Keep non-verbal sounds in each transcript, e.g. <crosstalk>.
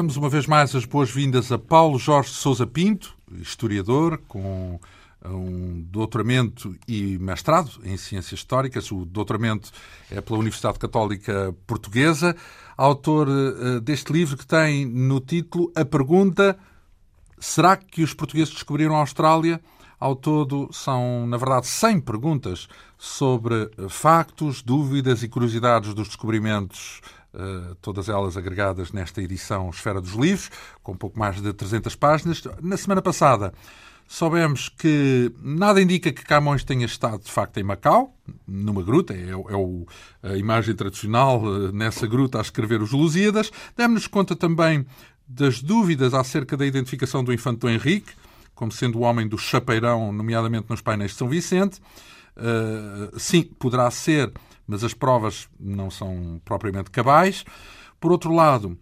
Damos uma vez mais as boas-vindas a Paulo Jorge Sousa Pinto, historiador com um doutoramento e mestrado em Ciências Históricas. O doutoramento é pela Universidade Católica Portuguesa, autor uh, deste livro que tem no título a pergunta: será que os portugueses descobriram a Austrália? Ao todo, são, na verdade, 100 perguntas sobre factos, dúvidas e curiosidades dos descobrimentos todas elas agregadas nesta edição Esfera dos Livros, com pouco mais de 300 páginas. Na semana passada soubemos que nada indica que Camões tenha estado de facto em Macau, numa gruta, é, é o, a imagem tradicional uh, nessa gruta a escrever os Lusíadas. Demos-nos conta também das dúvidas acerca da identificação do infante Henrique, como sendo o homem do chapeirão, nomeadamente nos painéis de São Vicente. Uh, sim, poderá ser mas as provas não são propriamente cabais. Por outro lado,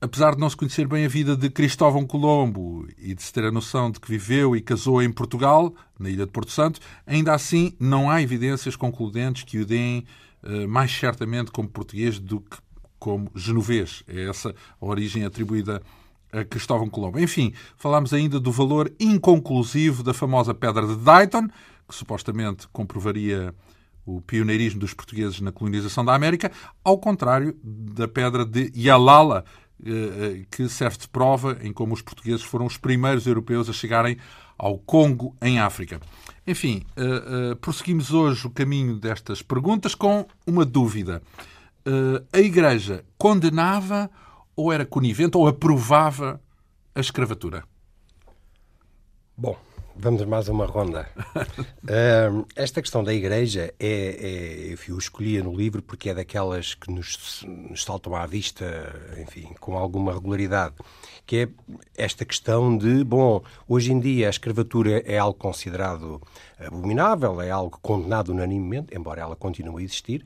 apesar de não se conhecer bem a vida de Cristóvão Colombo e de se ter a noção de que viveu e casou em Portugal, na ilha de Porto Santo, ainda assim não há evidências concludentes que o deem uh, mais certamente como português do que como genovês. É essa a origem atribuída a Cristóvão Colombo. Enfim, falámos ainda do valor inconclusivo da famosa Pedra de Dayton, que supostamente comprovaria o pioneirismo dos portugueses na colonização da América, ao contrário da pedra de Yalala, eh, eh, que serve de prova em como os portugueses foram os primeiros europeus a chegarem ao Congo, em África. Enfim, eh, prosseguimos hoje o caminho destas perguntas com uma dúvida. A Igreja condenava ou era conivente ou aprovava a escravatura? Bom, Vamos mais uma ronda. <laughs> uh, esta questão da Igreja é, é, eu escolhia no livro porque é daquelas que nos, nos saltam à vista, enfim, com alguma regularidade, que é esta questão de, bom, hoje em dia a escravatura é algo considerado abominável, é algo condenado unanimemente, embora ela continue a existir,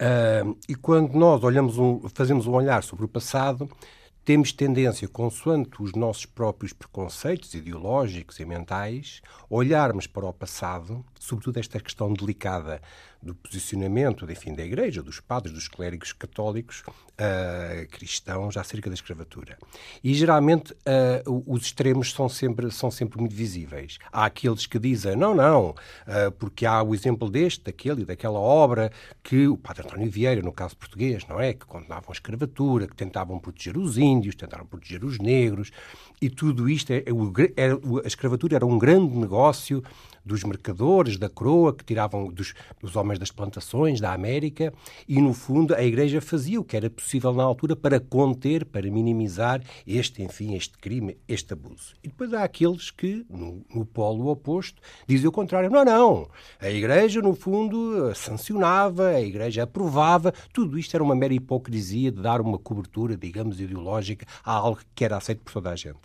uh, e quando nós olhamos um, fazemos um olhar sobre o passado, temos tendência, consoante os nossos próprios preconceitos ideológicos e mentais, olharmos para o passado, sobretudo esta questão delicada do posicionamento enfim, da Igreja, dos padres, dos clérigos católicos uh, cristãos acerca da escravatura. E geralmente uh, os extremos são sempre, são sempre muito visíveis. Há aqueles que dizem não, não, uh, porque há o exemplo deste, daquele e daquela obra que o padre António Vieira, no caso português, não é? Que condenavam a escravatura, que tentavam proteger os índios, tentaram proteger os negros, e tudo isto, é, é, é, a escravatura era um grande negócio dos mercadores, da coroa, que tiravam dos, dos homens das plantações da América, e no fundo a Igreja fazia o que era possível na altura para conter, para minimizar este, enfim, este crime, este abuso. E depois há aqueles que, no, no polo oposto, dizem o contrário. Não, não. A Igreja, no fundo, sancionava, a Igreja aprovava. Tudo isto era uma mera hipocrisia de dar uma cobertura, digamos, ideológica a algo que era aceito por toda a gente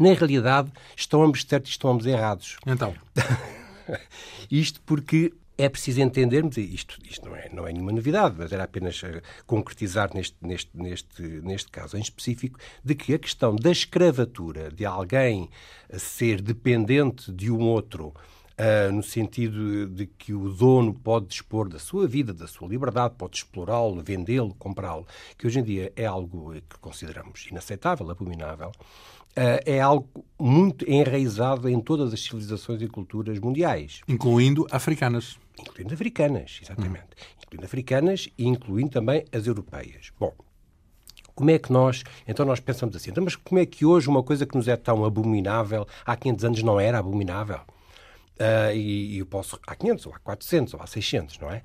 na realidade, estão ambos certos e estão ambos errados. Então. <laughs> isto porque é preciso entendermos, e isto, isto não, é, não é nenhuma novidade, mas era apenas uh, concretizar neste, neste, neste, neste caso em específico, de que a questão da escravatura, de alguém ser dependente de um outro, Uh, no sentido de que o dono pode dispor da sua vida, da sua liberdade, pode explorá-lo, vendê-lo, comprá-lo, que hoje em dia é algo que consideramos inaceitável, abominável. Uh, é algo muito enraizado em todas as civilizações e culturas mundiais. Incluindo africanas. Incluindo africanas, exatamente. Hum. Incluindo africanas e incluindo também as europeias. Bom, como é que nós, então nós pensamos assim, então, mas como é que hoje uma coisa que nos é tão abominável, há 500 anos não era abominável? Uh, e, e, eu posso, há 500, ou há 400, ou há 600, não é?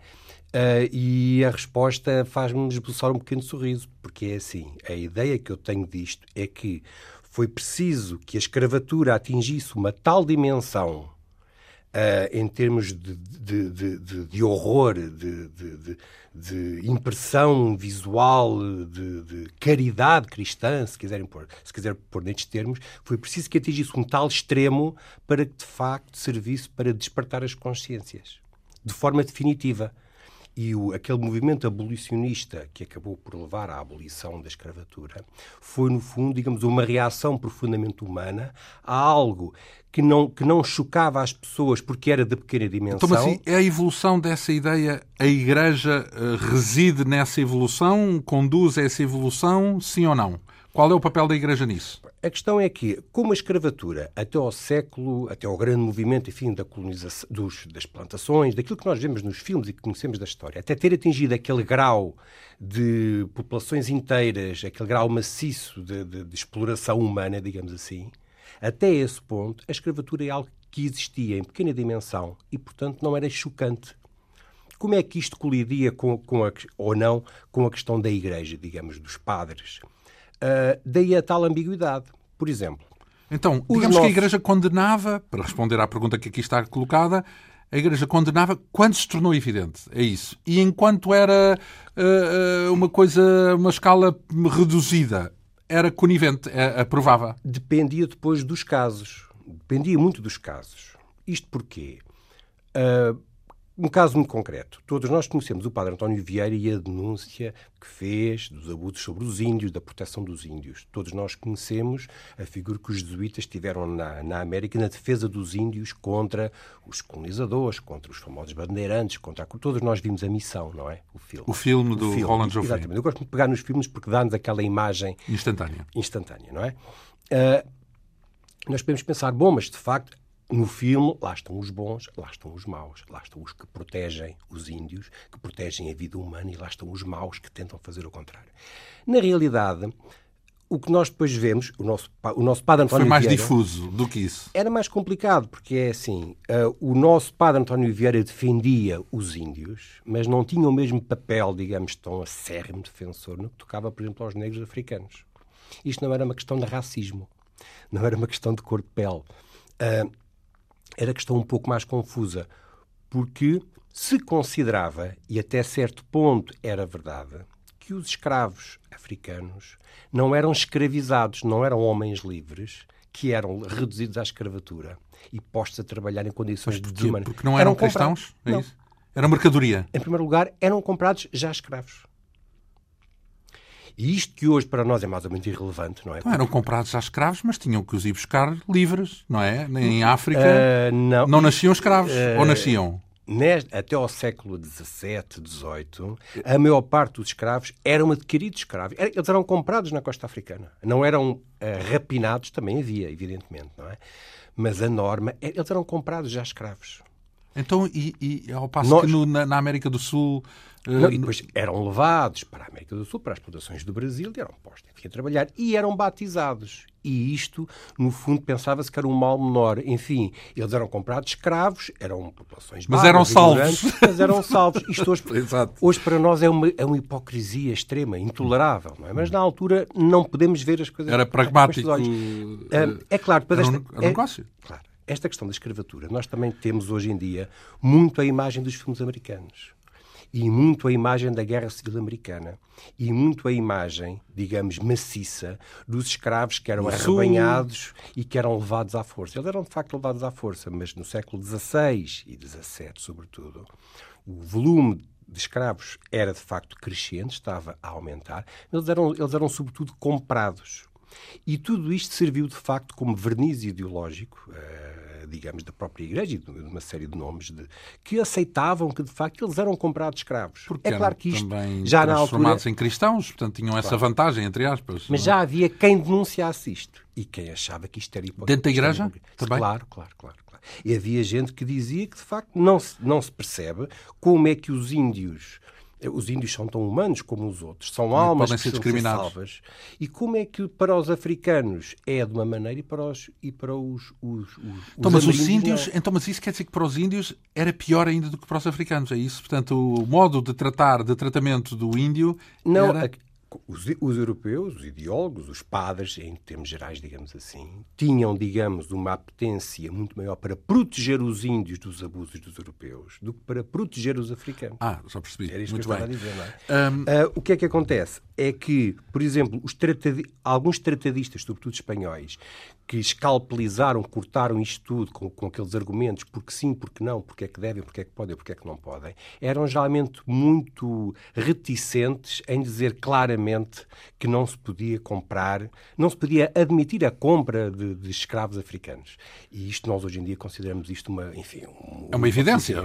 Uh, e a resposta faz-me esboçar um pequeno sorriso, porque é assim, a ideia que eu tenho disto é que foi preciso que a escravatura atingisse uma tal dimensão Uh, em termos de, de, de, de horror, de, impressão visual, de, caridade cristã, se quiserem pôr, se quiser pôr nestes termos, foi preciso que atingisse um tal extremo para que de facto servisse para despertar as consciências de forma definitiva. E o, aquele movimento abolicionista que acabou por levar à abolição da escravatura foi, no fundo, digamos, uma reação profundamente humana a algo que não, que não chocava as pessoas porque era de pequena dimensão. Então, assim, é a evolução dessa ideia, a Igreja uh, reside nessa evolução, conduz a essa evolução, sim ou não? Qual é o papel da Igreja nisso? A questão é que, como a escravatura, até ao século, até ao grande movimento, enfim, da colonização, dos, das plantações, daquilo que nós vemos nos filmes e que conhecemos da história, até ter atingido aquele grau de populações inteiras, aquele grau maciço de, de, de exploração humana, digamos assim, até esse ponto, a escravatura é algo que existia em pequena dimensão e, portanto, não era chocante. Como é que isto colidia com, com a, ou não com a questão da igreja, digamos, dos padres? Uh, daí a tal ambiguidade. Por exemplo. Então, digamos nossos... que a Igreja condenava, para responder à pergunta que aqui está colocada, a Igreja condenava quando se tornou evidente. É isso. E enquanto era uh, uma coisa, uma escala reduzida, era conivente, aprovava. Dependia depois dos casos. Dependia muito dos casos. Isto porquê? Uh, um caso muito concreto. Todos nós conhecemos o padre António Vieira e a denúncia que fez dos abusos sobre os índios, da proteção dos índios. Todos nós conhecemos a figura que os jesuítas tiveram na, na América na defesa dos índios contra os colonizadores, contra os famosos bandeirantes, contra... Todos nós vimos a missão, não é? O filme. O filme do o filme. Roland Joffé. Exatamente. Eu gosto de pegar nos filmes porque dá-nos aquela imagem... Instantânea. Instantânea, não é? Uh, nós podemos pensar, bom, mas de facto no filme, lá estão os bons, lá estão os maus, lá estão os que protegem os índios, que protegem a vida humana, e lá estão os maus que tentam fazer o contrário. Na realidade, o que nós depois vemos, o nosso, o nosso padre António Foi mais Vieira, difuso do que isso. Era mais complicado, porque é assim, uh, o nosso padre António Vieira defendia os índios, mas não tinha o mesmo papel, digamos, tão acérrimo defensor no que tocava, por exemplo, aos negros africanos. Isto não era uma questão de racismo, não era uma questão de cor de pele. Uh, era questão um pouco mais confusa, porque se considerava, e até certo ponto era verdade, que os escravos africanos não eram escravizados, não eram homens livres, que eram reduzidos à escravatura e postos a trabalhar em condições de desumanas. Porque não eram, eram cristãos? É não. Era mercadoria? Em primeiro lugar, eram comprados já escravos. E isto que hoje para nós é mais ou menos irrelevante, não é? Então, eram comprados já escravos, mas tinham que os ir buscar livres, não é? Em África uh, não, não nasciam escravos, uh, ou nasciam? Neste, até ao século XVII, XVIII, a maior parte dos escravos eram adquiridos escravos. Eles eram comprados na costa africana. Não eram uh, rapinados, também havia, evidentemente, não é? Mas a norma, é, eles eram comprados já escravos. Então, e, e ao passo Nós... que no, na, na, América do Sul. E depois eram levados para a América do Sul, para as plantações do Brasil, e eram postos enfim, a trabalhar e eram batizados. E isto, no fundo, pensava-se que era um mal menor. Enfim, eles eram comprados escravos, eram populações Mas eram salvos. Mas eram salvos. Isto hoje, <laughs> hoje para nós é uma, é uma hipocrisia extrema, intolerável. Não é? Mas na altura não podemos ver as coisas. Era pragmático. É, claro, depois era um, era um é, negócio. Claro esta questão da escravatura, nós também temos hoje em dia muito a imagem dos filmes americanos e muito a imagem da Guerra Civil Americana e muito a imagem, digamos, maciça dos escravos que eram arrebanhados e que eram levados à força. Eles eram, de facto, levados à força, mas no século XVI e XVII, sobretudo, o volume de escravos era, de facto, crescente, estava a aumentar. Eles eram, eles eram sobretudo, comprados. E tudo isto serviu, de facto, como verniz ideológico, uh, digamos, da própria Igreja e de uma série de nomes de, que aceitavam que, de facto, eles eram comprados escravos. Porque é claro que isto já na altura em cristãos, portanto tinham essa claro. vantagem, entre aspas. Mas já havia quem denunciasse isto e quem achava que isto era hipócrita. Dentro da Igreja? Também? Claro, claro, claro. claro. E havia gente que dizia que, de facto, não se, não se percebe como é que os índios os índios são tão humanos como os outros, são almas que ser discriminados. salvas. E como é que para os africanos é de uma maneira e para os, e para os, os, os, então, mas os índios, então, mas isso quer dizer que para os índios era pior ainda do que para os africanos, é isso? Portanto, o modo de tratar, de tratamento do índio não, era os, os, europeus, os ideólogos, os padres, em termos gerais, digamos assim, tinham, digamos, uma apetência muito maior para proteger os índios dos abusos dos europeus do que para proteger os africanos. Ah, já percebi. Era muito que eu bem. estava a dizer, não é? Um... Uh, o que é que acontece? É que, por exemplo, alguns tratadistas, sobretudo espanhóis, que escalpelizaram, cortaram isto tudo com, com aqueles argumentos, porque sim, porque não, porque é que devem, porque é que podem, porque é que não podem, eram geralmente muito reticentes em dizer claramente que não se podia comprar, não se podia admitir a compra de, de escravos africanos. E isto nós hoje em dia consideramos isto uma, enfim, é uma evidência.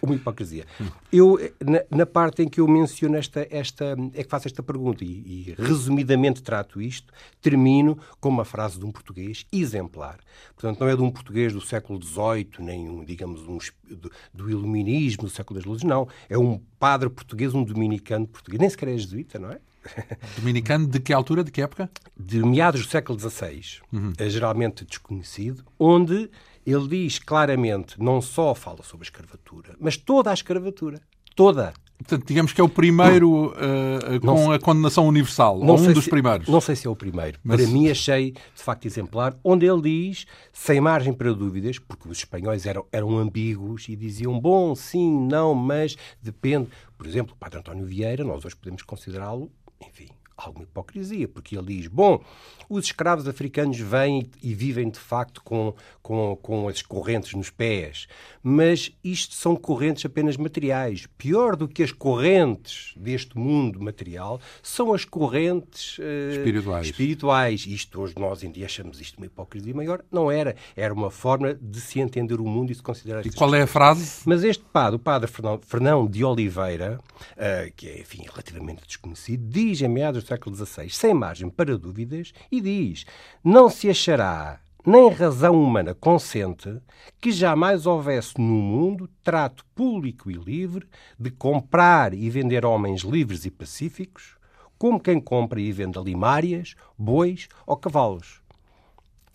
Uma hipocrisia. Eu, na, na, parte em que eu menciono esta, esta, é que faço esta pergunta e, e resumidamente trato isto, termino com uma frase de um português exemplar. Portanto, não é de um português do século XVIII, nem, um, digamos, um, do, do iluminismo, do século das luzes, não. É um padre português, um dominicano português. Nem sequer é jesuíta, não é? <laughs> Dominicano de que altura, de que época? De meados do século XVI, uhum. é geralmente desconhecido, onde ele diz claramente, não só fala sobre a escravatura, mas toda a escravatura. Toda. Portanto, digamos que é o primeiro uh, com sei, a condenação universal, ou um dos se, primeiros. Não sei se é o primeiro. Mas... Para mim, achei de facto exemplar, onde ele diz, sem margem para dúvidas, porque os espanhóis eram, eram ambíguos e diziam bom, sim, não, mas depende. Por exemplo, o Padre António Vieira, nós hoje podemos considerá-lo, enfim, alguma hipocrisia, porque ele diz: bom, os escravos africanos vêm e vivem de facto com, com, com as correntes nos pés, mas isto são correntes apenas materiais. Pior do que as correntes deste mundo material são as correntes uh, espirituais. espirituais. Isto hoje nós em dia achamos isto uma hipocrisia maior. Não era. Era uma forma de se entender o mundo e se considerar. E qual é a frase? Mas este padre, o padre Fernão de Oliveira, uh, que é enfim relativamente desconhecido, diz em meados século XVI, sem margem para dúvidas, e diz: Não se achará nem razão humana consente que jamais houvesse no mundo trato público e livre de comprar e vender homens livres e pacíficos, como quem compra e vende limárias, bois ou cavalos.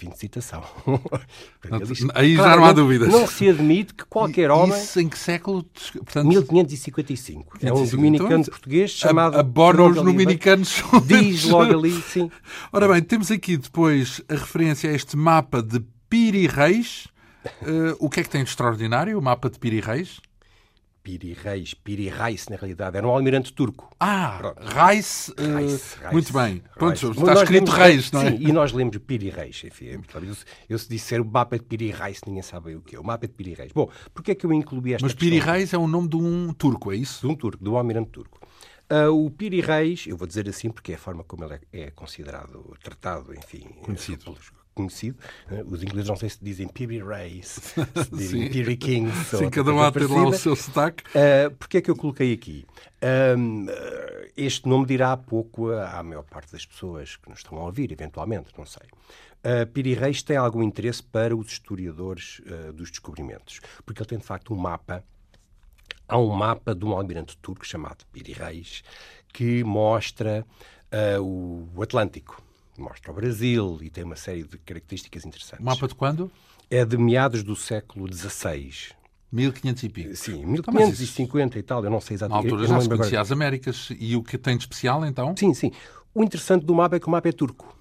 Fim de citação. <laughs> Aí já não há dúvidas. Não se admite que qualquer homem. Isso em que século? Portanto... 1555. É um dominicano então, português chamado. Abordam os dominicanos. Diz logo ali, sim. <laughs> Ora bem, temos aqui depois a referência a este mapa de Piri Reis. Uh, o que é que tem de extraordinário o mapa de Piri Reis? Piri Reis, Piri Reis, na realidade, era um almirante turco. Ah, Reis, uh, Reis, Muito bem. Pronto, está escrito Reis, não é? Sim, e nós lemos Piri Reis. Enfim, é eu, eu se disser o mapa de Piri Reis, ninguém sabe o que é. O mapa de Piri Reis. Bom, porquê é que eu incluí esta Mas Piri Reis é o nome de um turco, é isso? De um turco, de um almirante turco. Uh, o Piri Reis, eu vou dizer assim porque é a forma como ele é, é considerado, tratado, enfim, conhecido. Pelos, conhecido. Eh, os ingleses não sei se dizem Piri Reis, <laughs> se dizem Piri Kings. Sim, cada um a ter lá o seu sotaque. Uh, Porquê é que eu coloquei aqui? Um, este nome dirá pouco à maior parte das pessoas que nos estão a ouvir, eventualmente, não sei. Uh, Piri Reis tem algum interesse para os historiadores uh, dos descobrimentos, porque ele tem de facto um mapa. Há um mapa de um almirante turco chamado Piri Reis que mostra uh, o Atlântico mostra o Brasil e tem uma série de características interessantes. Mapa de quando? É de meados do século XVI. 1500 e pico. Sim, 1550 então, e tal, eu não sei exatamente. Na altura já se conhecia as Américas. E o que tem de especial, então? Sim, sim. O interessante do mapa é que o mapa é turco.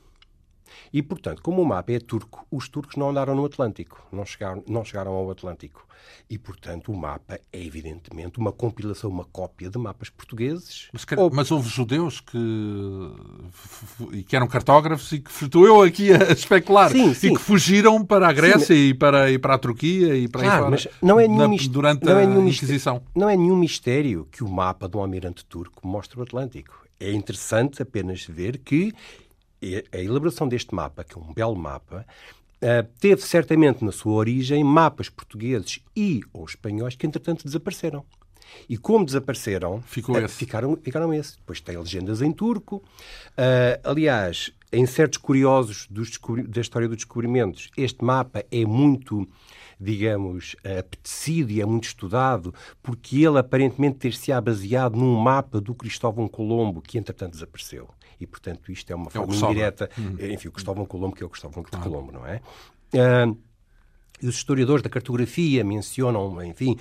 E, portanto, como o mapa é turco, os turcos não andaram no Atlântico, não chegaram, não chegaram ao Atlântico. E, portanto, o mapa é, evidentemente, uma compilação, uma cópia de mapas portugueses. Mas, ou... mas houve judeus que, que eram cartógrafos e que estou eu aqui a especular sim, sim. e que fugiram para a Grécia sim, e, para, e para a Turquia e para claro, mas não é nenhum na, durante não é nenhum a Inquisição. Não é nenhum mistério que o mapa do almirante turco mostre o Atlântico. É interessante apenas ver que a elaboração deste mapa, que é um belo mapa, Uh, teve certamente na sua origem mapas portugueses e ou espanhóis que entretanto desapareceram. E como desapareceram, Ficou uh, ficaram, ficaram esse. Depois tem legendas em turco. Uh, aliás, em certos curiosos da história dos descobrimentos, este mapa é muito digamos, apetecido e é muito estudado, porque ele aparentemente ter-se-á baseado num mapa do Cristóvão Colombo, que entretanto desapareceu. E, portanto, isto é uma é forma indireta. Hum. Enfim, o Cristóvão Colombo, que é o Cristóvão claro. Colombo, não é? Uh, e os historiadores da cartografia mencionam, enfim,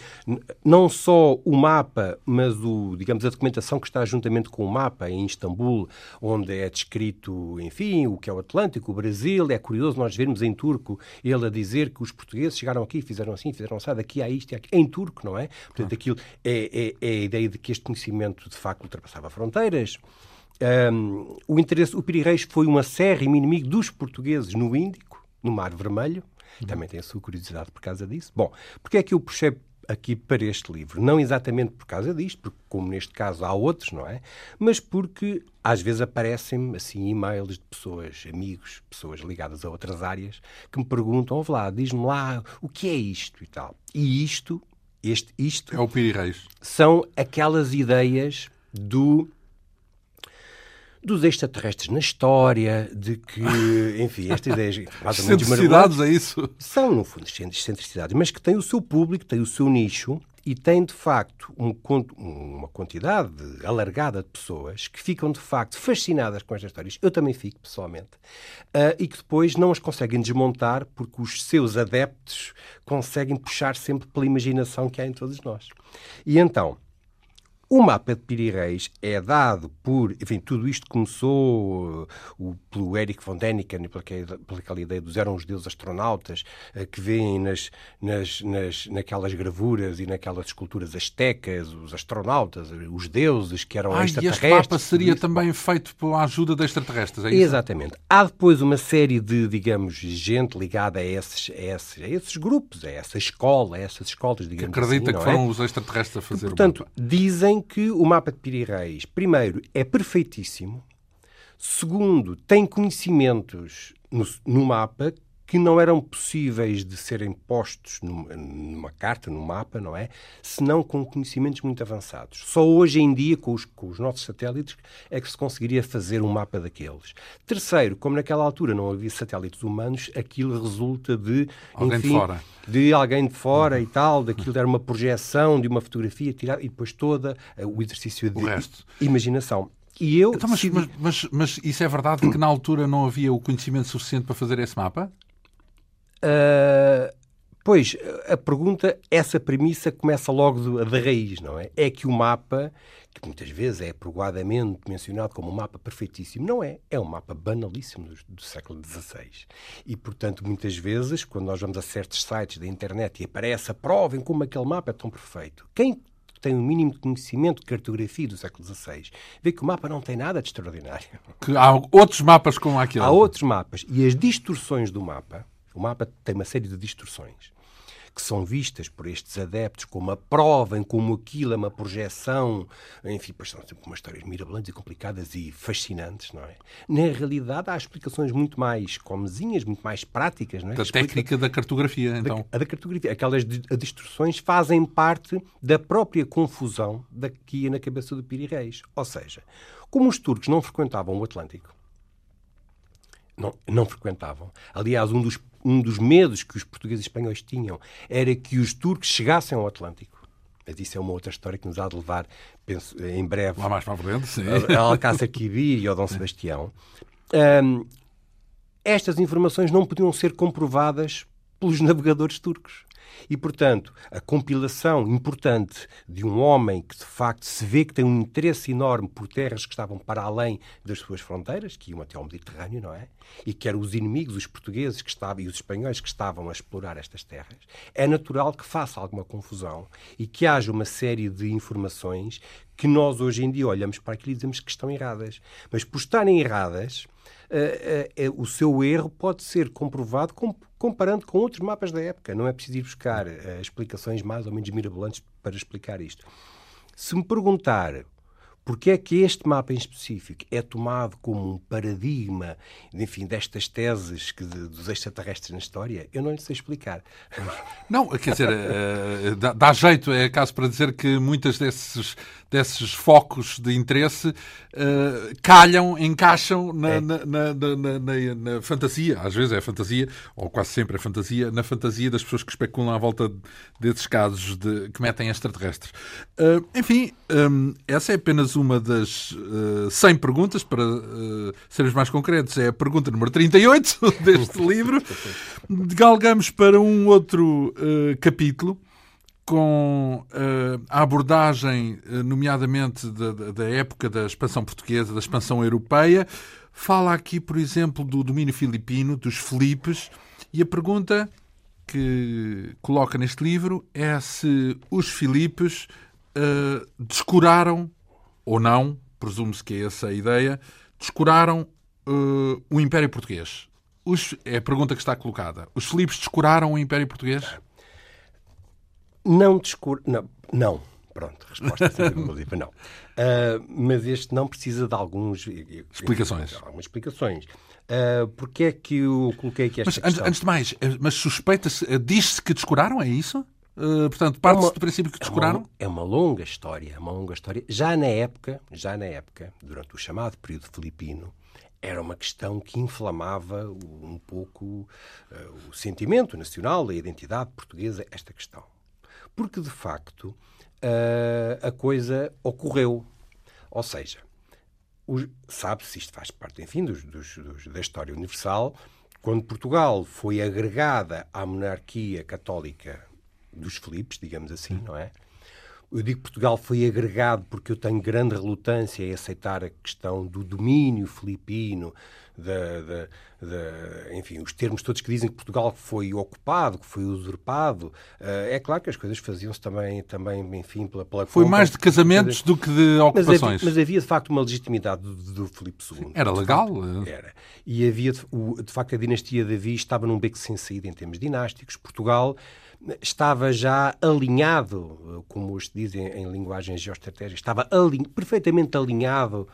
não só o mapa, mas o, digamos, a documentação que está juntamente com o mapa em Istambul, onde é descrito, enfim, o que é o Atlântico, o Brasil. É curioso nós vermos em turco ele a dizer que os portugueses chegaram aqui, fizeram assim, fizeram assim, daqui a isto e aqui, em turco, não é? Portanto, aquilo é, é, é a ideia de que este conhecimento de facto ultrapassava fronteiras. Um, o interesse, o Piri Reis foi um acérrimo inimigo dos portugueses no Índico no Mar Vermelho. Também tem a sua curiosidade por causa disso. Bom, porque é que eu puxei aqui para este livro? Não exatamente por causa disto, porque como neste caso há outros, não é? Mas porque às vezes aparecem-me assim e-mails de pessoas, amigos, pessoas ligadas a outras áreas, que me perguntam, ouve lá, diz-me lá o que é isto e tal. E isto, este, isto... É o Piri Reis. São aquelas ideias do dos extraterrestres na história, de que, <laughs> enfim, estas ideias mais ou menos Excentricidades, é isso? São, no fundo, excentricidades, mas que têm o seu público, têm o seu nicho e têm, de facto, um, uma quantidade alargada de pessoas que ficam, de facto, fascinadas com estas histórias. Eu também fico, pessoalmente. Uh, e que depois não as conseguem desmontar porque os seus adeptos conseguem puxar sempre pela imaginação que há em todos nós. E então, o mapa de Piri-Reis é dado por, enfim, tudo isto começou uh, pelo Eric von Däniken, pela aquela ideia dos eram os deuses astronautas, uh, que vêem nas, nas, nas, naquelas gravuras e naquelas esculturas astecas, os astronautas, os deuses que eram ah, extraterrestres. E este mapa seria também feito pela ajuda de extraterrestres, é isso? Exatamente. Há depois uma série de, digamos, gente ligada a esses, a esses, a esses grupos, a essa escola, a essas escolas, digamos que acredita assim, que foram é? os extraterrestres a fazer e, portanto, o mapa. dizem que o mapa de Piri Reis, primeiro, é perfeitíssimo, segundo, tem conhecimentos no, no mapa que não eram possíveis de serem postos numa, carta, num mapa, não é? Senão com conhecimentos muito avançados. Só hoje em dia, com os, com os nossos satélites, é que se conseguiria fazer um mapa daqueles. Terceiro, como naquela altura não havia satélites humanos, aquilo resulta de. Alguém enfim, de fora. De alguém de fora uhum. e tal, daquilo era uma projeção de uma fotografia tirada e depois toda uh, o exercício de imaginação. E eu então, mas, mas, mas, mas, isso é verdade que na altura não havia o conhecimento suficiente para fazer esse mapa? Uh, pois, a pergunta, essa premissa começa logo da raiz, não é? É que o mapa, que muitas vezes é apropriadamente mencionado como um mapa perfeitíssimo, não é. É um mapa banalíssimo do, do século XVI. E, portanto, muitas vezes, quando nós vamos a certos sites da internet e aparece a prova em como aquele mapa é tão perfeito, quem tem um mínimo de conhecimento de cartografia do século XVI, vê que o mapa não tem nada de extraordinário. Que há outros mapas como aquele. Há outros mapas. E as distorções do mapa o mapa tem uma série de distorções que são vistas por estes adeptos como a prova como aquilo é uma projeção, enfim, são sempre umas histórias mirabolantes e complicadas e fascinantes, não é? Na realidade, há explicações muito mais comezinhas, muito mais práticas, não é? Da técnica da cartografia, então. A da cartografia. Aquelas distorções fazem parte da própria confusão da que ia na cabeça do Piri Reis. Ou seja, como os turcos não frequentavam o Atlântico, não, não frequentavam. Aliás, um dos um dos medos que os portugueses e espanhóis tinham era que os turcos chegassem ao Atlântico. Mas isso é uma outra história que nos há de levar, penso, em breve, Lá mais para frente, sim. a Alcácer Quibir e ao Dom Sebastião. Um, estas informações não podiam ser comprovadas pelos navegadores turcos. E, portanto, a compilação importante de um homem que, de facto, se vê que tem um interesse enorme por terras que estavam para além das suas fronteiras, que iam até ao Mediterrâneo, não é? E que eram os inimigos, os portugueses que estavam e os espanhóis que estavam a explorar estas terras, é natural que faça alguma confusão e que haja uma série de informações que nós hoje em dia olhamos para aquilo e dizemos que estão erradas. Mas por estarem erradas, o seu erro pode ser comprovado com, comparando com outros mapas da época. Não é preciso ir buscar explicações mais ou menos mirabolantes para explicar isto. Se me perguntar porque é que este mapa em específico é tomado como um paradigma, enfim, destas teses que, de, dos extraterrestres na história? Eu não lhe sei explicar. Não, quer dizer, dá, dá, jeito, é caso para dizer que muitas desses, desses focos de interesse uh, calham, encaixam na, é. na, na, na, fantasia, às vezes é fantasia, ou quase sempre é fantasia, na fantasia das pessoas que especulam à volta desses casos de, que metem extraterrestres. Uh, enfim, um, essa é apenas uma das uh, 100 perguntas, para uh, sermos mais concretos, é a pergunta número 38 <laughs> deste <laughs> livro. Galgamos para um outro capítulo com uh, a abordagem, uh, nomeadamente da, da, época da expansão portuguesa, da expansão europeia. Fala aqui, por exemplo, do domínio filipino, dos Filipes, e a pergunta que coloca neste livro é se os Filipes uh, descuraram, ou não, presume-se que é essa a ideia, descuraram o Império Português. Os, é a pergunta que está colocada. Os Filipes descuraram o Império Português? Não descuraram. Não, não. Pronto, resposta não. Uh, mas este não precisa de alguns... Explicações. Algumas explicações. Uh, Porquê é que eu coloquei aqui esta mas, questão? Antes de mais, eh, mas suspeita-se, eh, diz-se que descuraram, é isso? Uh, portanto, parte-se é do princípio que descuraram? É uma, é uma, longa história, é uma longa história. Já na época, já na época, durante o chamado período filipino, era uma questão que inflamava um pouco uh, o sentimento nacional, a identidade portuguesa, esta questão. Porque, de facto, uh, a coisa ocorreu. Ou seja, sabe-se, isto faz parte, enfim, dos, dos, dos, da história universal, quando Portugal foi agregada à monarquia católica dos Filipes, digamos assim, não é? Eu digo que Portugal foi agregado porque eu tenho grande relutância em aceitar a questão do domínio filipino, da, da, da, enfim, os termos todos que dizem que Portugal foi ocupado, que foi usurpado. Uh, é claro que as coisas faziam-se também, também, enfim, pela, pela Foi compra, mais de casamentos do que de ocupações. Mas havia, mas havia, de facto, uma legitimidade do, do Filipe II. Era legal? Facto, era. E havia, de, de facto, a dinastia Davi estava num beco sem saída em termos dinásticos. Portugal estava já alinhado, como se dizem em linguagem geoestratégica, estava alin perfeitamente alinhado,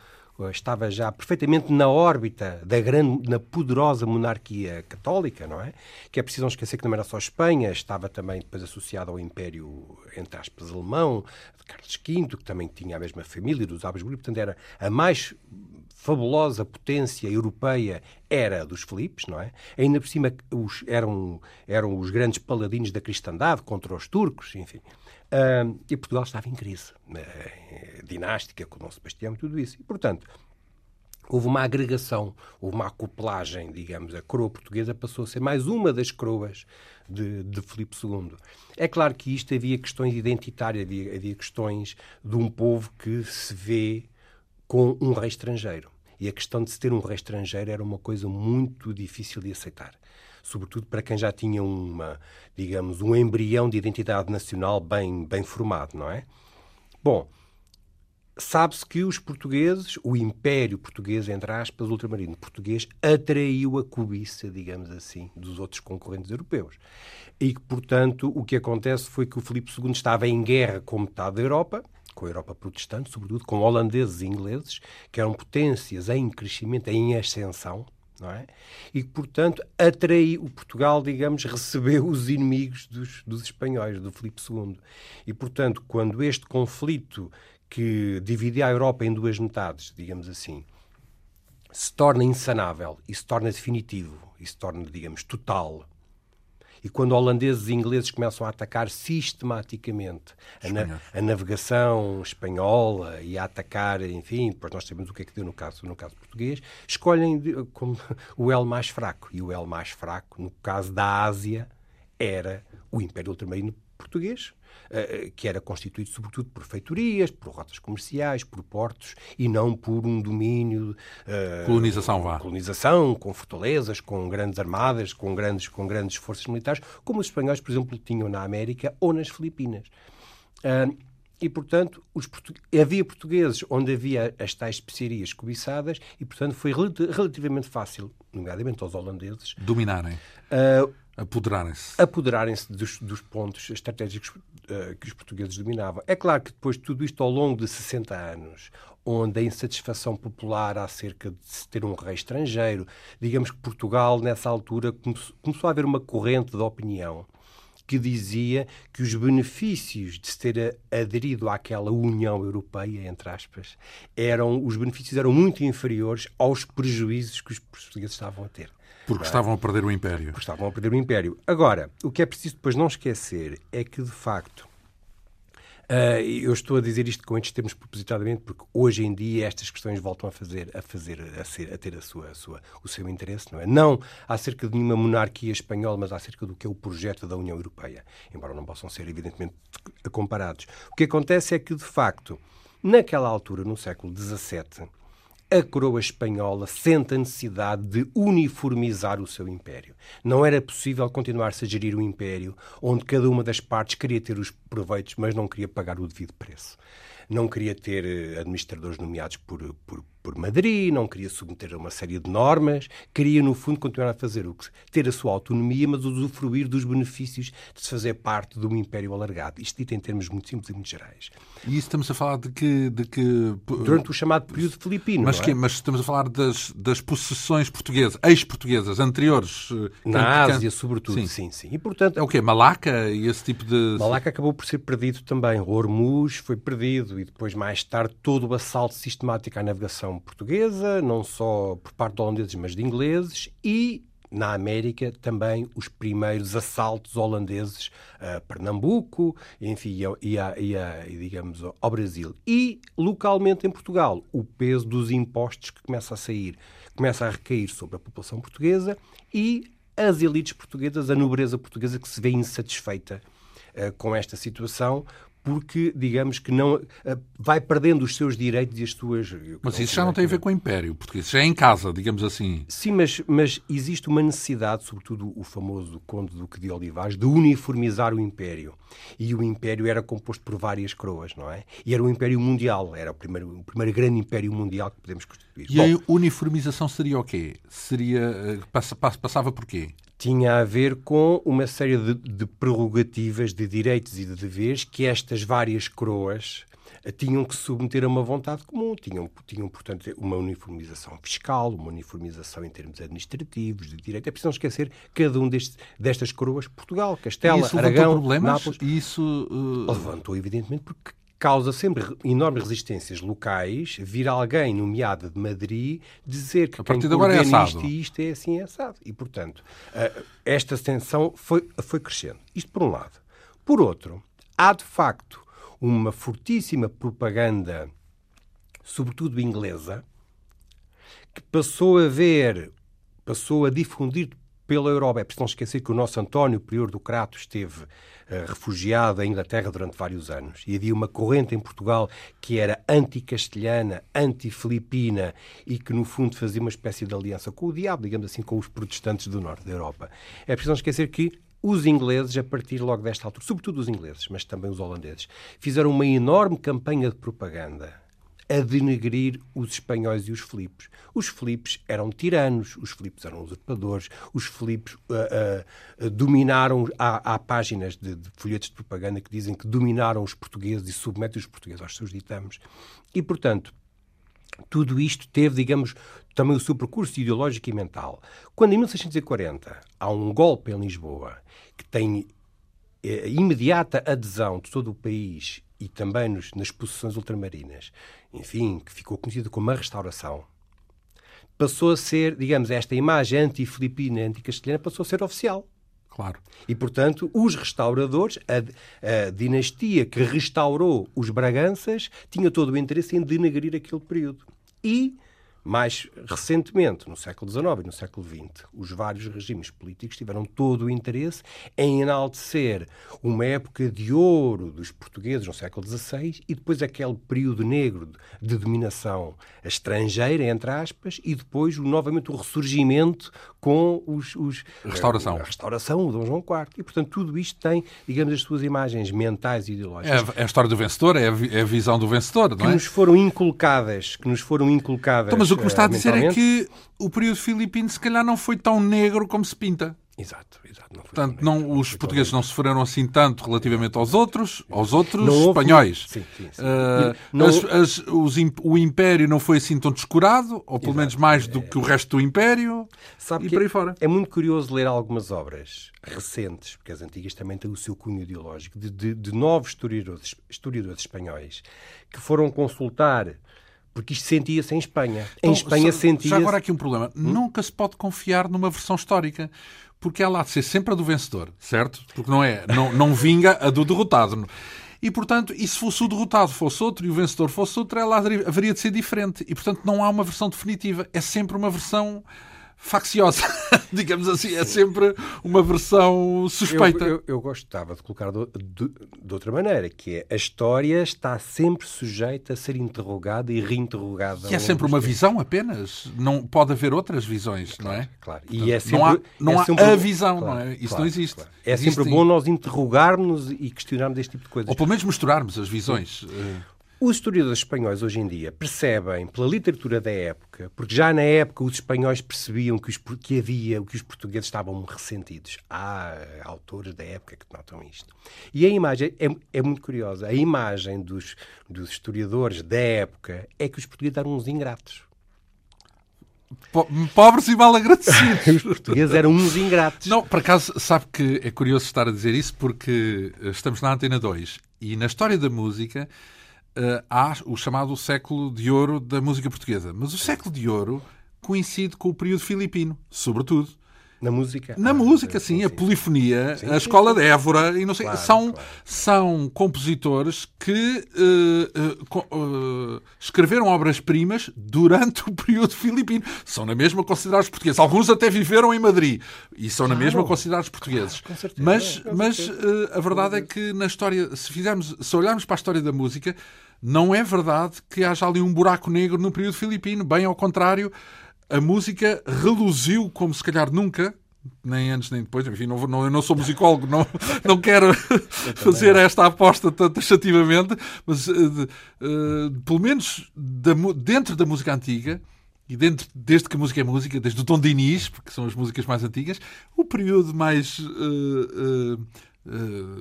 estava já perfeitamente na órbita da grande, na poderosa monarquia católica, não é? Que é preciso não esquecer que não era só Espanha, estava também depois associado ao Império, entre aspas, alemão, de Carlos V, que também tinha a mesma família dos Habsburgo, portanto era a mais fabulosa potência europeia era dos Filipes, não é? Ainda por cima os, eram, eram os grandes paladinos da cristandade contra os turcos, enfim. Uh, e Portugal estava em crise uh, dinástica, com Dom Sebastião e tudo isso. E, portanto, houve uma agregação, houve uma acoplagem, digamos. A coroa portuguesa passou a ser mais uma das coroas de, de Filipe II. É claro que isto havia questões identitárias, havia, havia questões de um povo que se vê com um rei estrangeiro. E a questão de se ter um rei estrangeiro era uma coisa muito difícil de aceitar. Sobretudo para quem já tinha uma, digamos, um embrião de identidade nacional bem, bem formado, não é? Bom, sabe-se que os portugueses, o Império Português, entre aspas, ultramarino português, atraiu a cobiça, digamos assim, dos outros concorrentes europeus. E que, portanto, o que acontece foi que o Filipe II estava em guerra com metade da Europa, com a Europa protestante, sobretudo com holandeses e ingleses, que eram potências em crescimento, em ascensão, não é? E portanto, atraiu, o Portugal, digamos, recebeu os inimigos dos, dos espanhóis, do Filipe II. E, portanto, quando este conflito que dividia a Europa em duas metades, digamos assim, se torna insanável e se torna definitivo e se torna, digamos, total e quando holandeses e ingleses começam a atacar sistematicamente a, na, a, navegação espanhola e a atacar, enfim, depois nós sabemos o que é que deu no caso, no caso português, escolhem como <laughs> o elo mais fraco. E o elo mais fraco, no caso da Ásia, era o Império Ultramarino português, que era constituído sobretudo por feitorias, por rotas comerciais, por portos e não por um domínio. Uh, colonização, vá. Colonização, com fortalezas, com grandes armadas, com grandes, com grandes forças militares, como os espanhóis, por exemplo, tinham na América ou nas Filipinas. E, portanto, havia portugueses onde havia as tais especiarias cobiçadas e, portanto, foi relativamente fácil, nomeadamente aos holandeses, dominarem. Uh, Apoderarem-se. Apoderarem-se dos, dos, pontos estratégicos uh, que os portugueses dominavam. É claro que depois de tudo isto, ao longo de 60 anos, onde a insatisfação popular acerca de se ter um rei estrangeiro, digamos que Portugal, nessa altura, começou a haver uma corrente de opinião que dizia que os benefícios de se ter aderido àquela União Europeia, entre aspas, eram, os benefícios eram muito inferiores aos prejuízos que os portugueses estavam a ter. Porque estavam a perder o império. Porque estavam a perder o império. Agora, o que é preciso depois não esquecer é que, de facto, Uh, eu estou a dizer isto com estes termos propositadamente porque hoje em dia estas questões voltam a fazer a fazer a, ser, a ter a sua, a sua, o seu interesse, não é? Não acerca de nenhuma monarquia espanhola, mas acerca do que é o projeto da União Europeia, embora não possam ser evidentemente comparados. O que acontece é que de facto naquela altura, no século XVII, a coroa espanhola sente a necessidade de uniformizar o seu império. Não era possível continuar-se a gerir um império onde cada uma das partes queria ter os proveitos, mas não queria pagar o devido preço. não queria ter eh, administradores nomeados por, por, por Madrid, não queria submeter a uma série de normas, queria, no fundo, continuar a fazer o que ter a sua autonomia, mas usufruir dos benefícios de se fazer parte de um império alargado. Isto dito em termos muito simples e muito gerais. E isso estamos a falar de que. De que... Durante o chamado período filipino. Mas, é? mas estamos a falar das, das possessões portuguesas, ex-portuguesas, anteriores. Eh, Na Ásia, sobretudo. Sim, sim. sim. E, portanto, é o quê? Malaca e esse tipo de. Malaca acabou por ser perdido também. Hormuz foi perdido e depois, mais tarde, todo o assalto sistemático à navegação portuguesa, não só por parte de holandeses, mas de ingleses, e na América também os primeiros assaltos holandeses a Pernambuco, enfim, e, a, e, a, digamos ao Brasil. E localmente em Portugal, o peso dos impostos que começa a sair, começa a recair sobre a população portuguesa e as elites portuguesas, a nobreza portuguesa que se vê insatisfeita uh, com esta situação, porque, digamos que não eh, vai perdendo os seus direitos e as suas. Mas isso já não tem a ver com o Império, porque isso já é em casa, digamos assim. Sim, mas, mas existe uma necessidade, sobretudo o famoso Conde Duque de Olivais, de uniformizar o Império. E o Império era composto por várias coroas, não é? E era o Império Mundial, era o primeiro, o primeiro grande Império Mundial que podemos E Bom, a uniformização seria o quê? Seria, eh, passava por quê? tinha a ver com uma série de, de, prerrogativas, de direitos e de deveres que estas várias coroas eh, tinham que submeter a uma vontade comum. Tinham, tinham, portanto, uma uniformização fiscal, uma uniformização em termos administrativos, de direito. É preciso não esquecer cada um destes, destas coroas, Portugal, Castela, isso Aragão, problemas? Nápoles. Isso uh... levantou, evidentemente, porque causa sempre enormes resistências locais vir alguém nomeado de Madrid dizer que a partir de agora é assado. isto e isto é assim é assado. E, portanto, eh, esta tensão foi, foi crescendo. Isto por um lado. Por outro, há de facto uma fortíssima propaganda, sobretudo inglesa, que passou a ver, passou a difundir pela Europa. É preciso não esquecer que o nosso António, prior do Crato, esteve uh, refugiado em Inglaterra durante vários anos. E havia uma corrente em Portugal que era anti-castelhana, anti-filipina e que, no fundo, fazia uma espécie de aliança com o diabo, digamos assim, com os protestantes do norte da Europa. É preciso não esquecer que os ingleses, a partir logo desta altura, sobretudo os ingleses, mas também os holandeses, fizeram uma enorme campanha de propaganda a denegrir os espanhóis e os filipos. Os filipos eram tiranos, os filipos eram usurpadores, os filipos uh, uh, dominaram. Há, há páginas de, de, folhetos de propaganda que dizem que dominaram os portugueses e submetem os portugueses aos seus ditames. E, portanto, tudo isto teve, digamos, também o seu percurso ideológico e mental. Quando em 1640 há um golpe em Lisboa que tem eh, imediata adesão de todo o país e também nos, nas possessões ultramarinas, enfim, que ficou conhecido como a restauração, passou a ser, digamos, esta imagem anti-filipina, anti-castelhana, passou a ser oficial. Claro. E, portanto, os restauradores, a, a, dinastia que restaurou os Braganças, tinha todo o interesse em denegrir aquele período. E mais recentemente, no século XIX e no século XX, os vários regimes políticos tiveram todo o interesse em enaltecer uma época de ouro dos portugueses no século XVI e depois aquele período negro de dominação estrangeira, entre aspas, e depois novamente o ressurgimento com os, os restauração. A, restauração, o Dom João IV. E, portanto, tudo isto tem, digamos, as suas imagens mentais e ideológicas. É a, é a história do vencedor, é a, é a, visão do vencedor, não é? Que nos foram inculcadas, que nos foram inculcadas então, mas o que me está a dizer é que o período filipino se calhar não foi tão negro como se pinta. Exato, exato. Não Portanto, não, os portugueses não sofreram assim tanto relativamente aos outros, aos outros espanhóis. Sim, sim, sim. Uh, não... as, as, os, o Império não foi assim tão descurado, ou pelo exato. menos mais do que o resto do Império, Sabe e por aí fora. É muito curioso ler algumas obras recentes, porque as antigas também têm o seu cunho ideológico, de, de, de novos historiadores, historiadores espanhóis que foram consultar porque isto sentia-se em Espanha. Em então, Espanha sentia-se... Já agora aqui um problema. Hum? Nunca se pode confiar numa versão histórica, porque ela há de ser sempre a do vencedor, certo? Porque não é, não, não vinga a do derrotado. E, portanto, e se fosse o derrotado fosse outro e o vencedor fosse outro, ela haveria de ser diferente. E, portanto, não há uma versão definitiva. É sempre uma versão facciosa, <laughs> digamos assim, é sempre uma versão suspeita. Eu, eu, eu gostava de colocar de, de, de, outra maneira, que é a história está sempre sujeita a ser interrogada e reinterrogada. E é sempre uma visão apenas, não pode haver outras visões, claro, não é? Claro. E é sempre, não há, não é sempre, há a visão, claro, não é? Isso claro, não existe. É existe sempre bom nós interrogarmos e questionarmos este tipo de coisas. Ou pelo menos misturarmos as visões. Os historiadores espanhóis hoje em dia percebem, pela literatura da época, porque já na época os espanhóis percebiam que, os, que havia, que os portugueses estavam ressentidos. Há autores da época que notam isto. E a imagem é, é muito curiosa. A imagem dos, dos historiadores da época é que os portugueses eram uns ingratos. Pobres e mal agradecidos. <laughs> Os portugueses eram uns ingratos. Não, por acaso, sabe que é curioso estar a dizer isso porque estamos na Antena 2 e na história da música uh, há o chamado século de ouro da música portuguesa. Mas o século de ouro coincide com o período filipino, sobretudo. Na música? Na ah, música, sim, sim, a polifonia, sim, a escola sim, de Évora, e não sei, claro, são, claro. são compositores que uh, uh, uh, escreveram obras-primas durante <laughs> o período filipino. São na mesma considerados portugueses. Alguns até viveram em Madrid e são claro. na mesma considerados portugueses. Certeza, mas mas a verdade é que na história, se fizermos, se olharmos para a história da música, não é verdade que haja ali um buraco negro no período filipino. Bem ao contrário, a música reluziu como se calhar nunca, nem antes nem depois. Enfim, não, não, eu não sou musicólogo, não, <laughs> não quero fazer esta aposta taxativamente, mas uh, uh, pelo menos da, dentro da música antiga. E dentro, desde que a música é música, desde o Dom Dinis, porque são as músicas mais antigas, o período mais uh,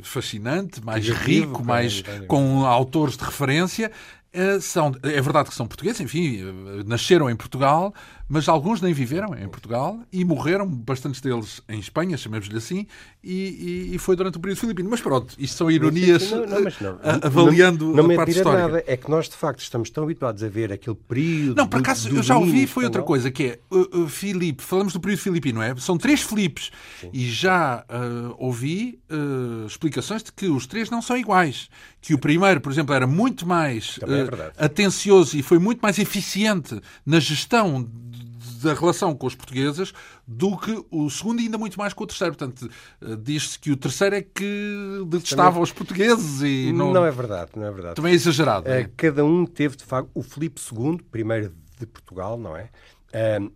fascinante, mais rico, mais com autores de referência. São, é verdade que são portugueses, enfim, nasceram em Portugal, mas alguns nem viveram em Portugal e morreram, bastantes deles em Espanha, chamemos-lhe assim, e, e, foi durante o período filipino. Mas pronto, isto são ironias não, não, não, avaliando não, não a parte histórica. Nada, é que nós, de facto, estamos tão habituados a ver aquele período... Não, por acaso, eu já ouvi, foi outra coisa, que é, uh, uh, Filipe, falamos do período filipino, é? São três Filipes, Sim. e já uh, ouvi explicações de que os três não são iguais. Que o primeiro, por exemplo, era muito mais é atencioso e foi muito mais eficiente na gestão da relação com os portugueses do que o segundo e ainda muito mais com o terceiro. Portanto, eh, diz-se que o terceiro é que detestava Também... os portugueses e não... Não é verdade, não é verdade. Também é exagerado. É? Cada um teve, de facto, o Filipe II, primeiro de Portugal, não é?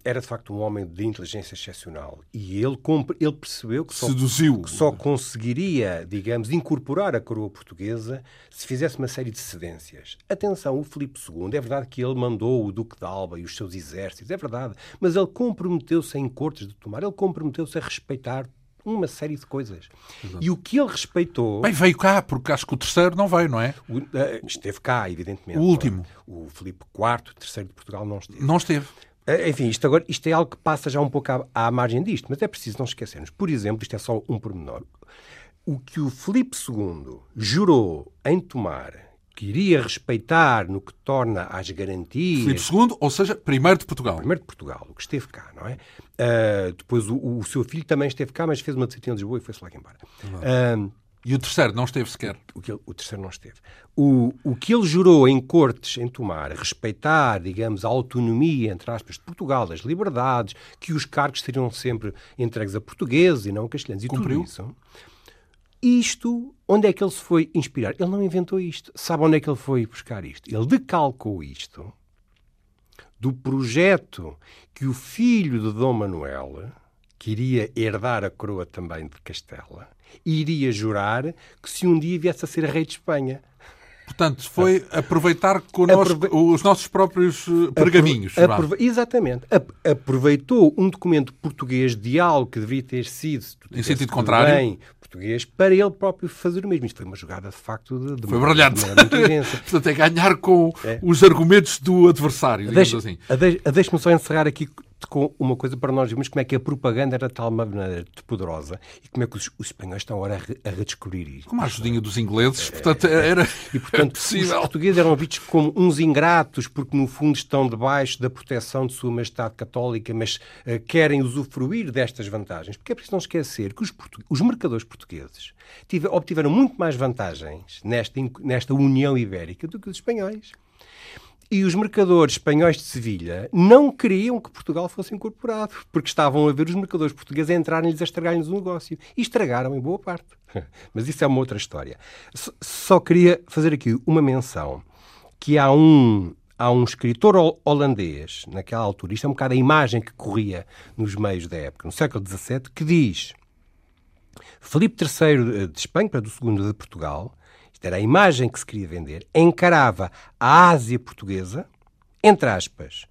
Era de facto um homem de inteligência excepcional e ele, ele percebeu que só, que só conseguiria, digamos, incorporar a coroa portuguesa se fizesse uma série de cedências. Atenção, o Filipe II, é verdade que ele mandou o Duque de Alba e os seus exércitos, é verdade, mas ele comprometeu-se em cortes de tomar, ele comprometeu-se a respeitar uma série de coisas. Exato. E o que ele respeitou. Bem, veio cá, porque acho que o terceiro não veio, não é? O, uh, esteve cá, evidentemente. O último. É? O Filipe IV, terceiro de Portugal, não esteve. Não esteve. Eh, enfim, isto, agora, isto é algo que passa já um pouco à, à margem disto, mas é preciso não esquecermos. Por exemplo, isto é só um pormenor. O que o Filipe II jurou em tomar que iria respeitar no que torna as garantias. Filipe II, ou seja, primeiro de Portugal. Primeiro de Portugal, o que esteve cá, não é? Uh, depois o, o, seu filho também esteve cá, mas fez uma decisão de Lisboa e foi-se lá embora. Uh, e o terceiro não esteve sequer? O, que ele, o terceiro não esteve. O, o que ele jurou em cortes em tomar, respeitar, digamos, a autonomia, entre aspas, de Portugal, das liberdades, que os cargos seriam sempre entregues a portugueses e não a castelhanos, e Cumpriu. tudo isso. Isto, onde é que ele se foi inspirar? Ele não inventou isto. Sabe onde é que ele foi buscar isto? Ele decalcou isto do projeto que o filho de Dom Manuel, que iria herdar a coroa também de Castela, iria jurar que se um dia viesse a ser rei de Espanha. Portanto, foi aproveitar connosco Aprove... os nossos próprios eh, pergaminhos. Aprove... Exatamente. Aproveitou um documento português de algo que deveria ter sido, em sentido contrário, bem, português, para ele próprio fazer o mesmo. Isto foi uma jogada, de facto, de, de Foi brilhante. <laughs> Portanto, é ganhar com é. os argumentos do adversário, digamos Deixe, assim. Deixe-me só encerrar aqui com uma coisa para nós vermos como é que a propaganda era de tal maneira de poderosa e como é que os, os espanhóis estão agora a, redescobrir isto. Como a ajudinha dos ingleses, é, portanto, era E, portanto, <laughs> possível. os portugueses eram vistos como uns ingratos porque, no fundo, estão debaixo da proteção de sua majestade católica, mas uh, querem usufruir destas vantagens. Porque é preciso não esquecer que os, os mercadores portugueses tive, obtiveram muito mais vantagens nesta, nesta União Ibérica do que os espanhóis. E os mercadores espanhóis de Sevilha não queriam que Portugal fosse incorporado, porque estavam a ver os mercadores portugueses entrarem-lhes a estragar-lhes o negócio. E estragaram em boa parte. <laughs> Mas isso é uma outra história. Só queria fazer aqui uma menção que há um, há um escritor holandês, naquela altura, isto é um bocado a imagem que corria nos meios da época, no século XVII, que diz Filipe III de Espanha, para do segundo de Portugal, era a imagem que se queria vender, encarava a Ásia portuguesa, entre aspas,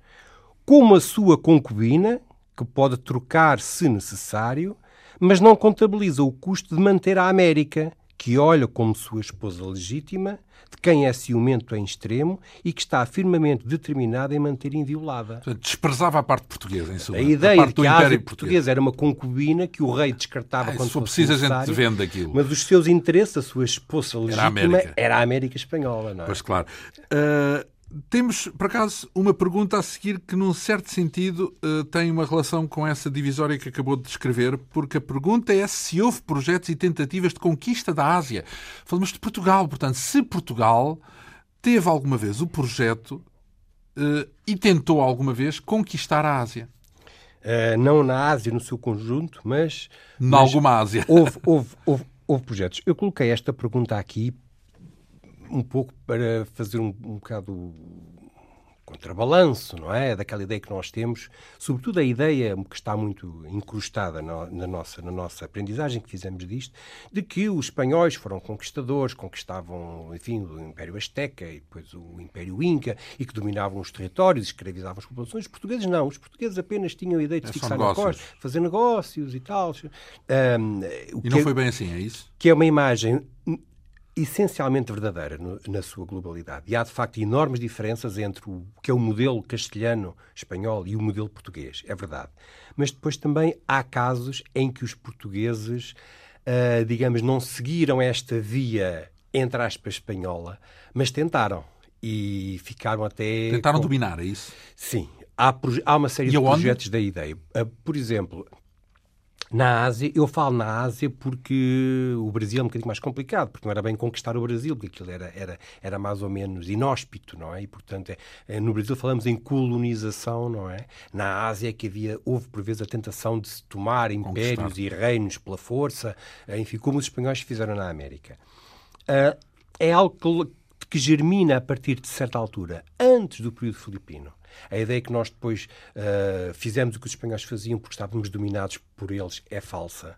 como a sua concubina, que pode trocar se necessário, mas não contabiliza o custo de manter a América, que olha como sua esposa legítima, de quem é ciumento em extremo e que está firmemente determinada em manter inviolada. Portanto, desprezava a parte portuguesa, em suma. A ideia a de que a Ásia portuguesa era uma concubina que o rei descartava ah, quando fosse precisa, a gente vende aquilo. Mas os seus interesses, a sua esposa legítima, era a América, era a América Espanhola, não é? Pois claro. Uh... Temos, por acaso, uma pergunta a seguir que, num certo sentido, eh, tem uma relação com essa divisória que acabou de descrever, porque a pergunta é se houve projetos e tentativas de conquista da Ásia. Falamos de Portugal, portanto, se Portugal teve alguma vez o projeto uh, e tentou alguma vez conquistar a Ásia. Uh, não na Ásia no seu conjunto, mas. Em alguma Ásia. Houve, houve, houve, houve projetos. Eu coloquei esta pergunta aqui um pouco para fazer um, um bocado contrabalanço, não é? Daquela ideia que nós temos, sobretudo a ideia que está muito incrustada na, na, nossa, na nossa aprendizagem que fizemos disto, de que os espanhóis foram conquistadores, conquistavam, enfim, o Império Azteca e depois o Império Inca e que dominavam os territórios, escravizavam as populações. Os portugueses não, os portugueses apenas tinham a ideia de é fixar na costa, fazer negócios e tal. Um, e não é, foi bem assim, é isso? Que é uma imagem essencialmente verdadeira no, na sua globalidade. E há, de facto, enormes diferenças entre o que é o modelo castelhano, espanhol e o modelo português. É verdade. Mas depois também há casos em que os portugueses, uh, digamos, não seguiram esta via, entre aspas, espanhola, mas tentaram. E ficaram até. Tentaram com... dominar, é isso? Sim. Há, há uma série e de projetos da ideia. Uh, por exemplo, na Ásia, eu falo na Ásia porque o Brasil é um bocadinho mais complicado, porque não era bem conquistar o Brasil, porque aquilo era, era, era mais ou menos inóspito, não é? E, portanto, é, é, no Brasil falamos em colonização, não é? Na Ásia é que havia, houve por vezes a tentação de se tomar impérios e reinos pela força, enfim, como os espanhóis fizeram na América. Uh, é algo que, que germina a partir de certa altura, antes do período filipino. A ideia que nós depois uh, fizemos o que os espanhóis faziam porque estávamos dominados por eles é falsa.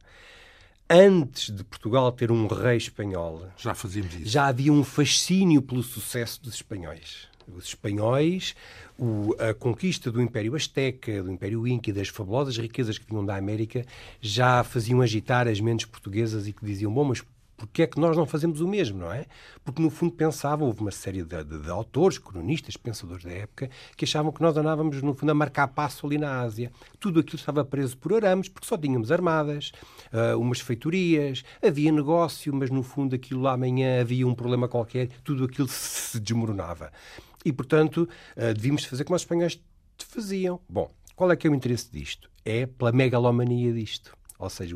Antes de Portugal ter um rei espanhol, já fazíamos isso. Já havia um fascínio pelo sucesso dos espanhóis. Os espanhóis, o, a conquista do Império Azteca, do Império Inca e das fabulosas riquezas que vinham da América já faziam agitar as mentes portuguesas e que diziam: bom, mas porque é que nós não fazemos o mesmo, não é? Porque, no fundo, pensavam, houve uma série de, de, de, autores, cronistas, pensadores da época, que achavam que nós andávamos, no fundo, a marcar passo ali na Ásia. Tudo aquilo estava preso por arames, porque só tínhamos armadas, uh, umas feitorias, havia negócio, mas, no fundo, aquilo lá amanhã havia um problema qualquer, tudo aquilo se desmoronava. E, portanto, uh, devíamos fazer como os espanhóis faziam. Bom, qual é que é o interesse disto? É pela megalomania disto. Ou seja,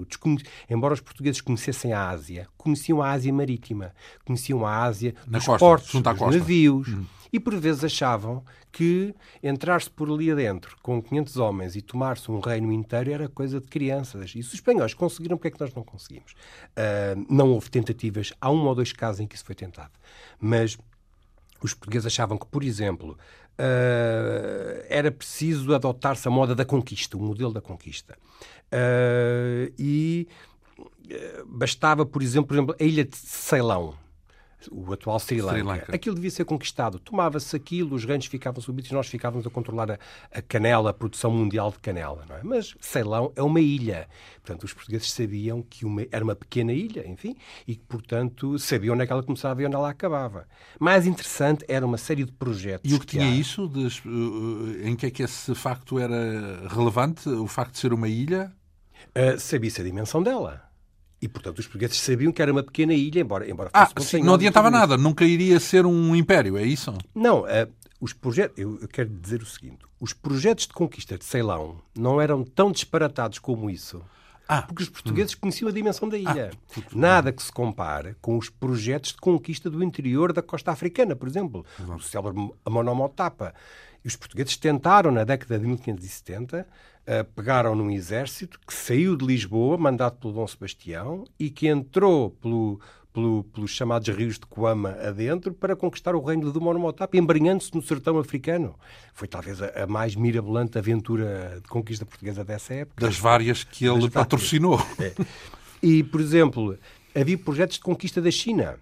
embora os portugueses conhecessem a Ásia, conheciam a Ásia marítima, conheciam a Ásia Na dos costa, portos, dos navios. Hum. E por vezes achavam que entrar-se por ali adentro com 500 homens e tomar-se um reino inteiro era coisa de crianças. E se os espanhóis conseguiram, porque é que nós não conseguimos? Uh, não houve tentativas. Há um ou dois casos em que isso foi tentado. Mas os portugueses achavam que, por exemplo, uh, era preciso adotar-se a moda da conquista, o modelo da conquista. Uh, e eh, bastava, por exemplo, por exemplo, a ilha de Ceilão, o atual Sri Lanka. Sri Lanka. Aquilo devia ser conquistado. Tomava-se aquilo, os reinos ficavam subidos e nós ficávamos a controlar a, a canela, a produção mundial de canela. Não é? Mas Ceilão é uma ilha. Portanto, os portugueses sabiam que uma, era uma pequena ilha, enfim, e que, portanto, sabiam onde é que ela começava e onde ela acabava. Mais interessante era uma série de projetos. E o que, que tinha há... isso? De, eh, em que é que esse facto era relevante? O facto de ser uma ilha? Uh, Sabia-se a dimensão dela. E, portanto, os portugueses sabiam que era uma pequena ilha, embora, embora ah, fosse... Ah, sim, não adiantava nada, nunca iria ser um império, é isso? Não, uh, os projetos... Eu, eu, quero dizer o seguinte. Os projetos de conquista de Ceilão não eram tão disparatados como isso. Ah, porque os portugueses hum. conheciam a dimensão da ilha. Ah, Nada que se compare com os projetos de conquista do interior da costa africana, por exemplo. Exato. O célebre Monomotapa. E os portugueses tentaram, na década de 1570, uh, pegaram num exército que saiu de Lisboa, mandado pelo Dom Sebastião, e que entrou pelo, pelo, pelos chamados rios de Coama adentro para conquistar o reino do Monomotapa, embrenhando-se no sertão africano. Foi talvez a, a, mais mirabolante aventura de conquista portuguesa dessa época. Das várias que ele patrocinou. É. E, por exemplo, havia projetos de conquista da China.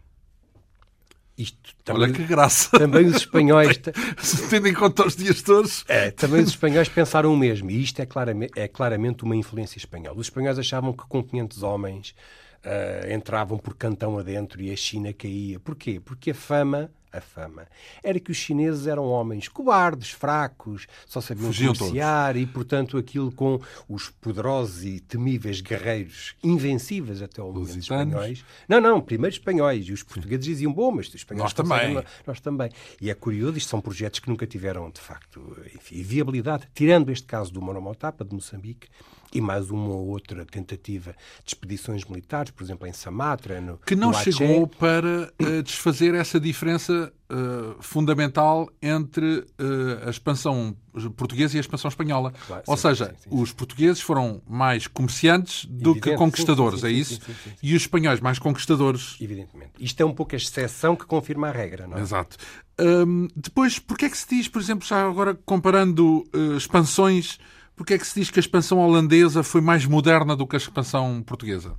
Isto também, Olha que graça. Também os espanhóis. <laughs> Tendo em conta os dias todos. É, também os espanhóis pensaram o mesmo. E isto é claramente, é claramente uma influência espanhola. Os espanhóis achavam que com 500 homens uh, entravam por cantão adentro e a China caía. Porquê? Porque a fama a fama era que os chineses eram homens cobardes, fracos, só sabiam Fugiam todos. e, portanto, aquilo com os poderosos e temíveis guerreiros, invencíveis até ao momento espanhóis. Não, não, primeiro espanhóis. E os portugueses diziam, bom, mas os espanhóis nós também. Nós também. E é curioso, isto são projetos que nunca tiveram, de facto, enfim, viabilidade. Tirando este caso do Monomotapa, de Moçambique, e mais uma ou outra tentativa de expedições militares, por exemplo, em Samatra, no Que não no chegou para uh, desfazer essa diferença uh, fundamental entre uh, a expansão portuguesa e a expansão espanhola. Claro, Ou sim, seja, sim, sim, os portugueses foram mais comerciantes do Evidente, que conquistadores, é isso? E os espanhóis mais conquistadores. Evidentemente. Isto é um pouco a exceção que confirma a regra, não é? Exato. Um, depois, porquê é que se diz, por exemplo, já agora comparando expansões Porquê é que se diz que a expansão holandesa foi mais moderna do que a expansão portuguesa?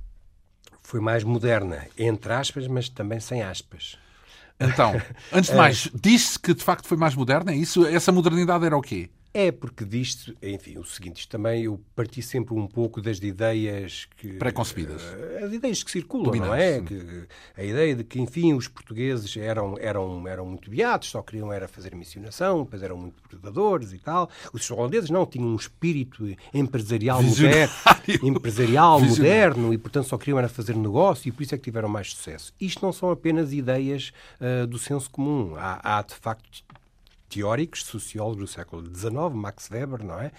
Foi mais moderna, entre aspas, mas também sem aspas. Então, antes de <laughs> mais, disse que de facto foi mais moderna? É isso, essa modernidade era o quê? É, porque disto, enfim, o seguinte, isto também eu parti sempre um pouco das ideias que. Pré-concebidas. Uh, as ideias que circulam, Dominantes, não é? Que, a ideia de que, enfim, os portugueses eram, eram, eram muito beatos, só queriam era fazer missionação, depois eram muito predadores e tal. Os holandeses não, tinham um espírito empresarial moderno, empresarial moderno e, portanto, só queriam era fazer negócio e por isso é que tiveram mais sucesso. Isto não são apenas ideias uh, do senso comum. Há, há, de facto, teóricos, sociólogos do século XIX, Max Weber, não é?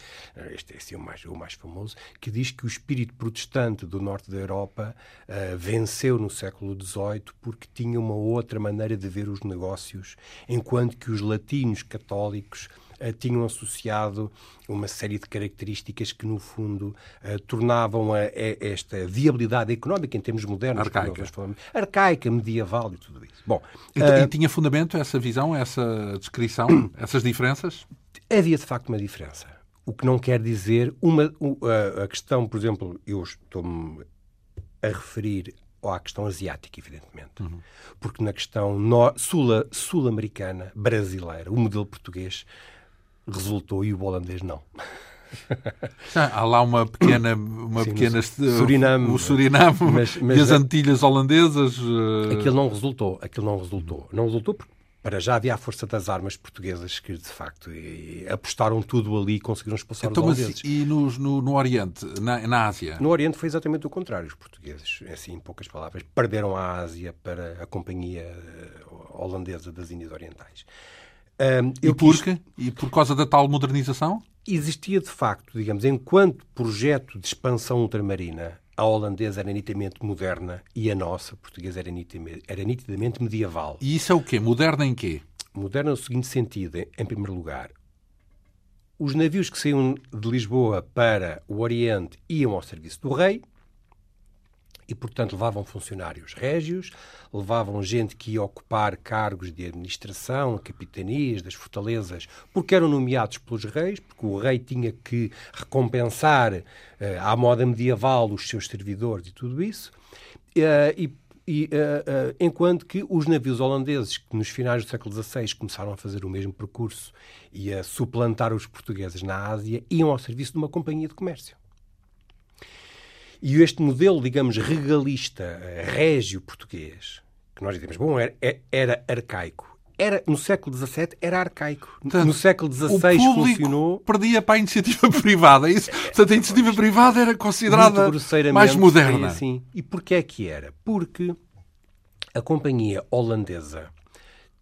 Este é assim, o, mais, o mais famoso, que diz que o espírito protestante do norte da Europa uh, venceu no século XVIII porque tinha uma outra maneira de ver os negócios, enquanto que os latinos católicos tinham associado uma série de características que, no fundo, uh, tornavam a, a, esta viabilidade económica em termos modernos, arcaica, falamos, arcaica medieval e tudo isso. Bom, e, uh, e tinha fundamento essa visão, essa descrição, <coughs> essas diferenças? Havia, de facto, uma diferença. O que não quer dizer uma, a questão, por exemplo, eu estou-me a referir à questão asiática, evidentemente. Uhum. Porque na questão sul-americana, brasileira, o modelo português resultou e o holandês não. <laughs> Há lá uma pequena, uma Sim, pequena Suriname, o Suriname mas, mas, e as Antilhas holandesas. Uh... Aquilo não resultou, aquilo não resultou. Não resultou porque para já havia a força das armas portuguesas que, de facto, apostaram tudo ali e conseguiram expulsar então, os holandeses. e no, no, no Oriente, na, na, Ásia? No Oriente foi exatamente o contrário. Os portugueses, assim, em poucas palavras, perderam a Ásia para a companhia eh, holandesa das Índias Orientais. Um, e porquê? Quis... E por causa da tal modernização? Existia, de facto, digamos, enquanto projeto de expansão ultramarina, a holandesa era nitidamente moderna e a nossa, a portuguesa, era nitidamente, era nitidamente medieval. E isso é o quê? Moderna em quê? Moderna no seguinte sentido, em primeiro lugar. Os navios que saíam de Lisboa para o Oriente iam ao serviço do rei, e, portanto, levavam funcionários régios, levavam gente que ia ocupar cargos de administração, capitanias das fortalezas, porque eram nomeados pelos reis, porque o rei tinha que recompensar uh, à moda medieval os seus servidores e tudo isso. Uh, e e, uh, uh, enquanto que os navios holandeses, que nos finais do século XVI começaram a fazer o mesmo percurso e a suplantar os portugueses na Ásia, iam ao serviço de uma companhia de comércio. E este modelo, digamos, regalista, eh, régio português, que nós dizemos, bom, era, era arcaico. Era, no século XVII era arcaico. Portanto, no século XVI funcionou. Perdia para a iniciativa <laughs> privada. É isso, portanto, a iniciativa privada era considerada mais moderna. Assim. E porquê é que era? Porque a companhia holandesa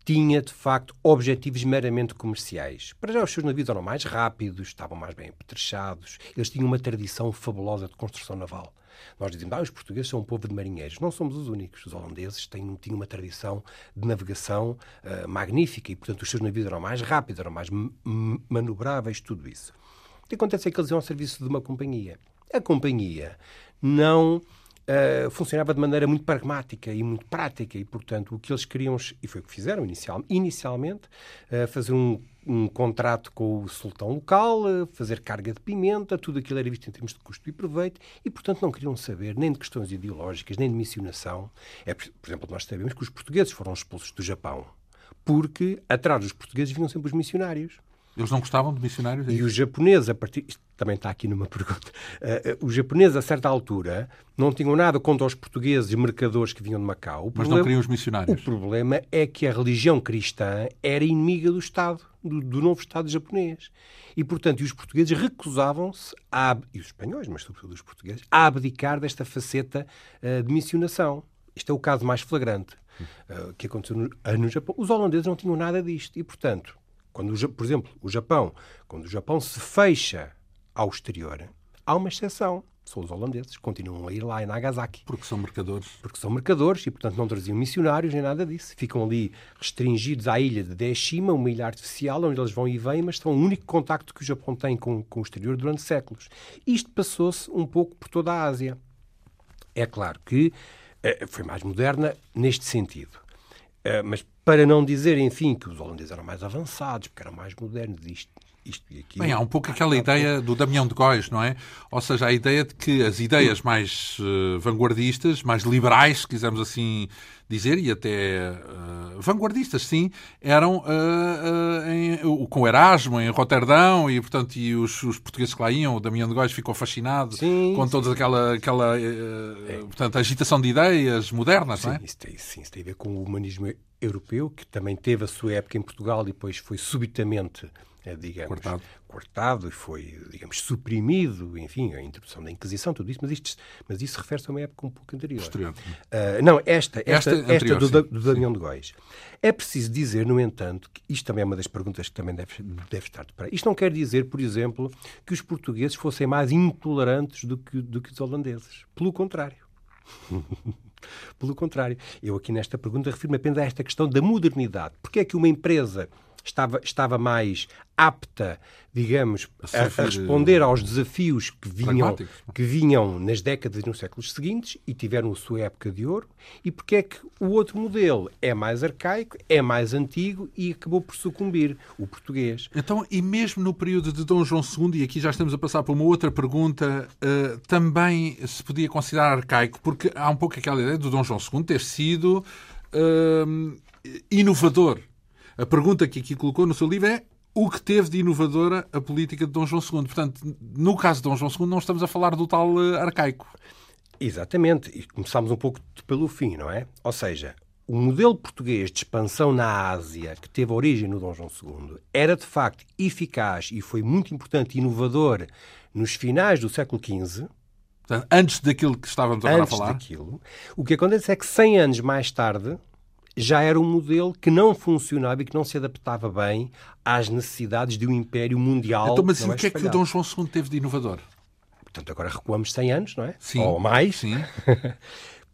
tinha, de facto, objetivos meramente comerciais. Para já, os seus navios eram mais rápidos, estavam mais bem apetrechados, eles tinham uma tradição fabulosa de construção naval. Nós dizemos, ah, os portugueses são um povo de marinheiros. Não somos os únicos. Os holandeses têm, tinham uma tradição de navegação uh, magnífica e, portanto, os seus navios eram mais rápidos, eram mais manobráveis, tudo isso. O que acontece é que eles iam ao serviço de uma companhia. A companhia não uh, funcionava de maneira muito pragmática e muito prática e, portanto, o que eles queriam, e foi o que fizeram inicial, inicialmente, uh, fazer um, um, contrato com o sultão local, uh, fazer carga de pimenta, tudo aquilo era visto em termos de custo e proveito e, portanto, não queriam saber nem de questões ideológicas, nem de missionação. É, por exemplo, nós sabemos que os portugueses foram expulsos do Japão porque atrás dos portugueses vinham sempre os missionários. Eles não gostavam de missionários? É e os japoneses, a partir. Isto também está aqui numa <laughs> pergunta. Uh, os japoneses, a certa altura, não tinham nada contra os portugueses e mercadores que vinham de Macau. O Mas problema, não queriam os missionários. O problema é que a religião cristã era inimiga do Estado, do, do novo Estado japonês. E, portanto, os portugueses recusavam-se, e os espanhóis, mas sobretudo os portugueses, a abdicar desta faceta uh, de missionação. Este é o caso mais flagrante uh, que aconteceu no, no Japão. Os holandeses não tinham nada disto. E, portanto, quando, por exemplo, o Japão, quando o Japão se fecha ao exterior, há uma exceção. São os holandeses, continuam a ir lá em Nagasaki. Porque são mercadores. Porque são mercadores e, portanto, não traziam missionários nem nada disso. Ficam ali restringidos à ilha de Deshima, uma ilha artificial, onde eles vão e vêm, mas são o único contacto que o Japão tem com, com o exterior durante séculos. Isto passou-se um pouco por toda a Ásia. É claro que eh, foi mais moderna neste sentido. Eh, mas para não dizer, enfim, que os holandeses eram mais avançados, porque eram mais modernos, isto, isto e aquilo. Bem, há um pouco aquela ideia do Damião de Góis, não é? Ou seja, a ideia de que as ideias mais uh, vanguardistas, mais liberais, se quisermos assim dizer, e até uh, vanguardistas, sim, eram uh, em, com Erasmo, em Roterdão, e portanto e os, os, portugueses que lá iam, o Damião de Góis ficou fascinado sim, com toda aquela, aquela é. portanto, agitação de ideias modernas, sim, não é? Isso tem, sim, isso tem a ver com o humanismo europeu, que também teve a sua época em Portugal e depois foi subitamente digamos, cortado. cortado e foi, digamos, suprimido, enfim, a introdução da Inquisição, tudo isso, mas, isto, mas isso refere-se a uma época um pouco anterior. Posterior. Uh, não, esta, esta, esta, anterior, esta do, do Damião de Góis. É preciso dizer, no entanto, que isto também é uma das perguntas que também deve, deve estar de para. Isto não quer dizer, por exemplo, que os portugueses fossem mais intolerantes do que, do que os holandeses. Pelo contrário. <laughs> Pelo contrário, eu aqui nesta pergunta refiro-me apenas a esta questão da modernidade. Porque é que uma empresa estava, estava mais apta, digamos, a, a, responder aos desafios que vinham, que vinham nas décadas e nos séculos seguintes e tiveram a sua época de ouro, e porque é que o outro modelo é mais arcaico, é mais antigo e acabou por sucumbir, o português. Então, e mesmo no período de Dom João II, e aqui já estamos a passar por uma outra pergunta, uh, também se podia considerar arcaico, porque há um pouco aquela ideia do Dom João II ter sido uh, inovador a pergunta que aqui colocou no seu livro é o que teve de inovadora a política de Dom João II. Portanto, no caso de Dom João II, não estamos a falar do tal uh, arcaico. Exatamente. E começámos um pouco pelo fim, não é? Ou seja, o modelo português de expansão na Ásia, que teve origem no Dom João II, era de facto eficaz e foi muito importante e inovador nos finais do século XV. Portanto, antes daquilo que estávamos agora a falar. Daquilo, o que acontece é que 100 anos mais tarde, já era um modelo que não funcionava e que não se adaptava bem às necessidades de um império mundial. Então, mas o que é que o Dom João II teve de inovador? Portanto, agora recuamos 100 anos, não é? Sim. Ou mais. Sim. <laughs>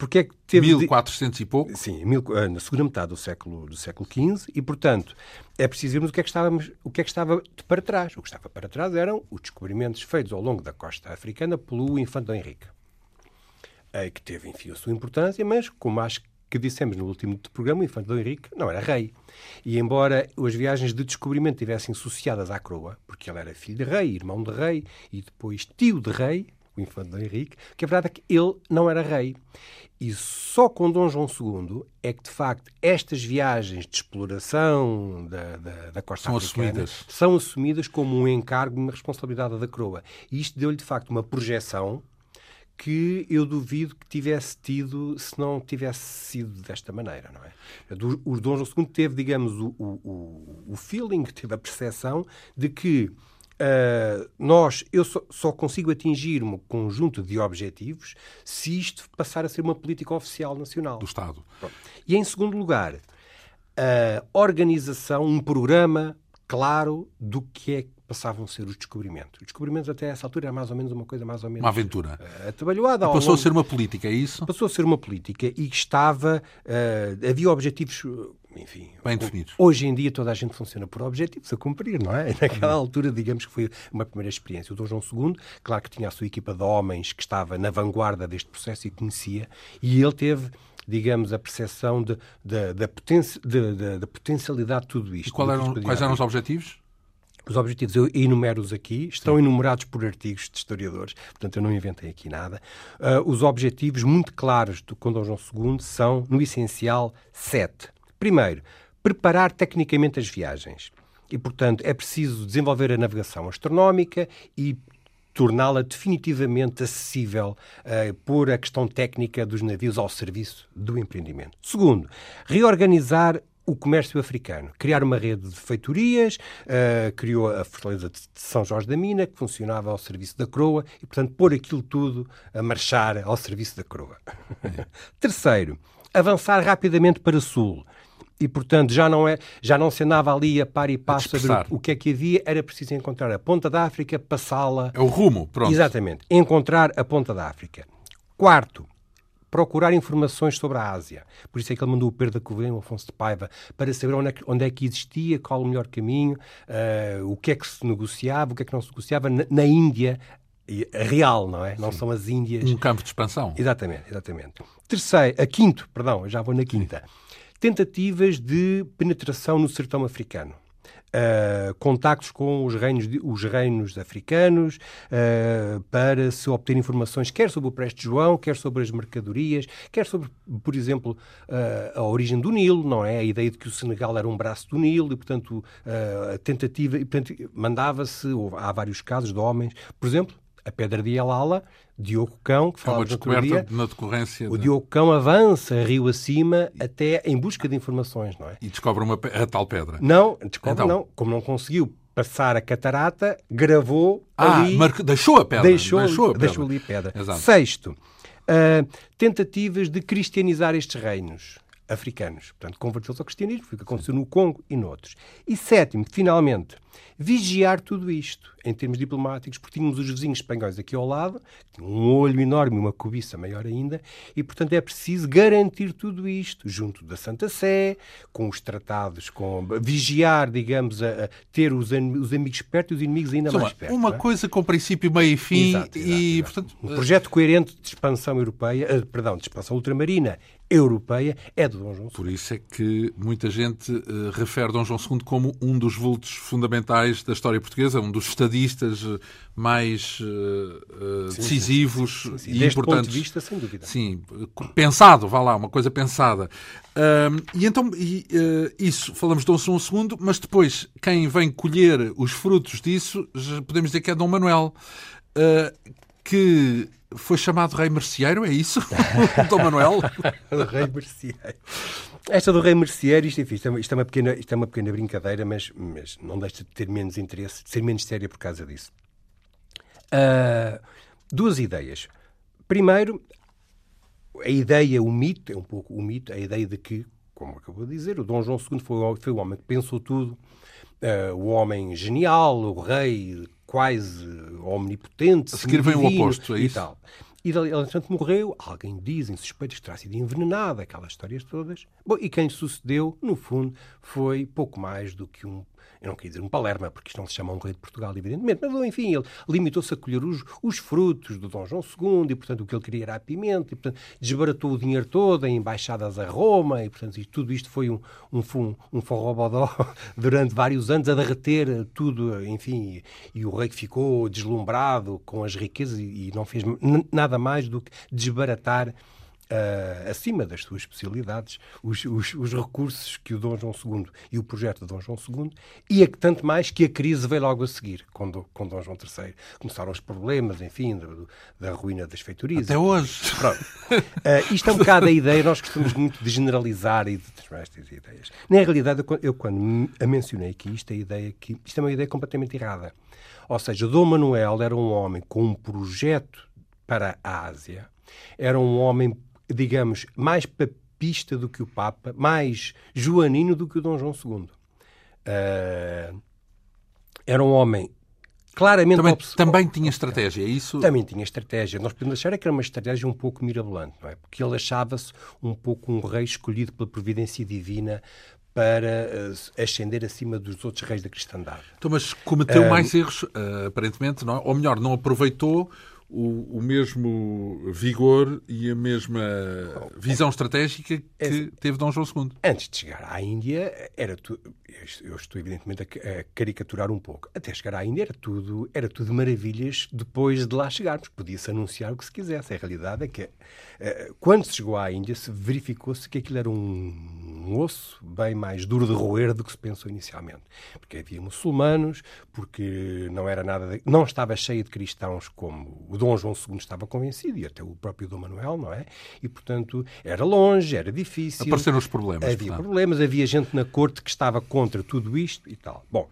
Porque é que teve 1400 de... e pouco? Sim, eh, na segunda metade do século, do século XV, e, portanto, é preciso vermos o que é que, estávamos, o que é que estava para trás. O que estava para trás eram os descobrimentos feitos ao longo da costa africana pelo Infante Henrique, eh, que teve, enfim, a sua importância, mas, como acho que dissemos no último programa, o Infante Dom Henrique não era rei. E embora as viagens de descobrimento estivessem associadas à coroa, porque ele era filho de rei, irmão de rei e depois tio de rei, o Infante Dom Henrique, que a verdade é que ele não era rei. E só com Dom João II é que, de facto, estas viagens de exploração da, da, da costa são assumidas. são assumidas como um encargo, uma responsabilidade da coroa. E isto deu-lhe, de facto, uma projeção que eu duvido que tivesse tido se não tivesse sido desta maneira, não é? O Dom João II teve, digamos, o, o, o feeling, teve a percepção de que Uh, nós, eu só, só, consigo atingir um conjunto de objetivos se isto passar a ser uma política oficial nacional. Do Estado. Pronto. E em segundo lugar, a organização, um programa claro do que é passavam a ser os descobrimentos. Os descobrimentos até essa altura era mais ou menos uma coisa mais ou menos... Uma aventura. Uh, atabalhoada. Passou longo... a ser uma política, é isso? Passou a ser uma política e estava... Uh, havia objetivos enfim, bem definidos. Hoje em dia toda a gente funciona por objetivos a cumprir, não é? <laughs> Naquela uhum. altura, digamos que foi uma primeira experiência. O Dom João II, claro que tinha a sua equipa de homens que estava na vanguarda deste processo e conhecia, e ele teve digamos, a percepção de, de, da, de, potencialidade de tudo isto. E qual eram, quais eram os objetivos? Os objetivos eu enumero-os aqui, estão Sim. enumerados por artigos de historiadores, portanto eu não inventei aqui nada. Uh, os objetivos muito claros do Condom João II são, no essencial, sete. Primeiro, preparar tecnicamente as viagens. E, portanto, é preciso desenvolver a navegação astronómica e torná-la definitivamente acessível, uh, por a questão técnica dos navios ao serviço do empreendimento. Segundo, reorganizar o comércio africano. Criar uma rede de feitorias, uh, criou a Fortaleza de São Jorge da Mina, que funcionava ao serviço da coroa, e, portanto, pôr aquilo tudo a marchar ao serviço da coroa. <laughs> Terceiro, avançar rapidamente para o sul. E, portanto, já não, é, já não se andava ali a par e passo ver o que é que havia, era preciso encontrar a ponta da África, passá-la. É o rumo, pronto. Exatamente, encontrar a ponta da África. Quarto, procurar informações sobre a Ásia. Por isso é que ele mandou o Pedro da Covilhã, o Afonso de Paiva, para saber onde é que, onde é que existia, qual o melhor caminho, uh, o que é que se negociava, o que é que não se negociava na, na Índia, real, não é? Não são as Índias. Um campo de expansão. Exatamente, exatamente. Terceiro, a quinto, perdão, já vou na quinta. Tentativas de penetração no sertão africano uh, contactos com os reinos, os reinos africanos uh, para se obter informações quer sobre o Preste João, quer sobre as mercadorias, quer sobre, por exemplo, uh, a origem do Nilo, não é? A ideia de que o Senegal era um braço do Nilo e, portanto, a tentativa, e, portanto, mandava-se, há vários casos de homens, por exemplo, a Pedra de Alala, Diogo Cão, que falava é uma descoberta dia, na decorrência. O. Diogo Cão avança rio acima até em busca de informações, não é? E descobre uma, a tal pedra. Não, descobre então... não. Como não conseguiu passar a catarata, gravou ah, ali... Marca... deixou a pedra. Deixou, deixou, a pedra. deixou ali a pedra. Exato. Sexto, uh, tentativas de cristianizar estes reinos africanos. Portanto, convertê-los ao cristianismo, foi o que aconteceu no Congo e noutros. E sétimo, finalmente, vigiar tudo isto em termos diplomáticos, porque tínhamos os vizinhos espanhóis aqui ao lado, um olho enorme, uma cobiça maior ainda, e portanto é preciso garantir tudo isto junto da Santa Sé, com os tratados, com vigiar, digamos, a, a ter os, os, amigos perto e os inimigos ainda mais perto. Uma é? coisa com princípio, meio e fim, exato, exato, e exato. portanto. Um projeto coerente de expansão europeia, uh, perdão, de expansão ultramarina europeia é de Dom João II. Por isso é que muita gente uh, refere Dom João II como um dos vultos fundamentais da história portuguesa, um dos estadistas eh, mais uh, sim, decisivos sim, sim, e Deste importantes. ponto de vista, sem dúvida. Sim, pensado, vá lá, uma coisa pensada. Uh, e então, e, uh, isso, falamos de Dom João II, mas depois, quem vem colher os frutos disso, podemos dizer que é Dom Manuel, que foi chamado Rei Merceeiro, é isso? <laughs> Dom Manuel? <laughs> Rei Merceeiro. Esta do Rei Merceeiro, isto, enfim, isto, é, isto, é uma pequena, isto é uma pequena brincadeira, mas, mas não deixa de ter menos interesse, de ser menos séria por causa disso. Uh, duas ideias. Primeiro, a ideia, o mito, é um pouco o mito, a ideia de que, como acabou de dizer, o Dom João II foi, foi o homem que pensou tudo, uh, o homem genial, o rei quase omnipotente. A seguir vem o oposto, é isso? E tal. E entretanto, morreu. Alguém dizem suspeitos que terá sido envenenado, aquelas histórias todas. Bom, e quem lhe sucedeu, no fundo, foi pouco mais do que um eu não queria dizer um Palerma, porque isto não se chama um rei de Portugal, evidentemente, mas enfim, ele limitou-se a colher os, os, frutos do Dom João II e, portanto, o que ele queria era a pimenta, e, portanto, desbaratou o dinheiro todo em embaixadas a Roma, e, portanto, tudo isto foi um, um, um, um forrobodó <laughs> durante vários anos a derreter tudo, enfim, e, e o rei que ficou deslumbrado com as riquezas e, e não fez nada mais do que desbaratar uh, acima das suas especialidades, os, os, os, recursos que o Dom João II e o projeto de Dom João II, e a, tanto mais que a crise veio logo a seguir com, do, com Dom João III. Começaram os problemas, enfim, da, da ruína das feitorias. Até hoje. Pronto. Uh, isto é um bocado a ideia, nós gostamos muito de generalizar e de transformar estas ideias. Na realidade, eu, eu quando a mencionei aqui, isto é, ideia que, isto é uma ideia completamente errada. Ou seja, Dom Manuel era um homem com um projeto para a Ásia, era um homem digamos, mais papista do que o Papa, mais joanino do que o Dom João II. Uh, era um homem claramente... Também, também tinha estratégia, é isso? Também tinha estratégia. Nós podemos achar que era uma estratégia um pouco mirabolante, não é? Porque ele achava-se um pouco um rei escolhido pela providência divina para uh, ascender acima dos outros reis da cristandade. Então, mas cometeu um... mais erros, aparentemente, não? É? ou melhor, não aproveitou o, o, mesmo vigor e a mesma visão estratégica que é, teve Dom João II. Antes de chegar à Índia, era tudo. Eu estou evidentemente a, caricaturar um pouco. Até chegar à Índia era tudo, era tudo maravilhas depois de lá chegarmos. Podia-se anunciar o que se quisesse. A realidade é que eh, quando se chegou à Índia, se verificou-se que aquilo era um, um osso bem mais duro de roer do que se pensou inicialmente. Porque havia muçulmanos, porque não era nada, de, não estava cheio de cristãos como o Dom João II estava convencido, e até o próprio Dom Manuel, não é? E, portanto, era longe, era difícil. Apareceram os problemas. Havia portanto. problemas, havia gente na corte que estava contra tudo isto e tal. Bom,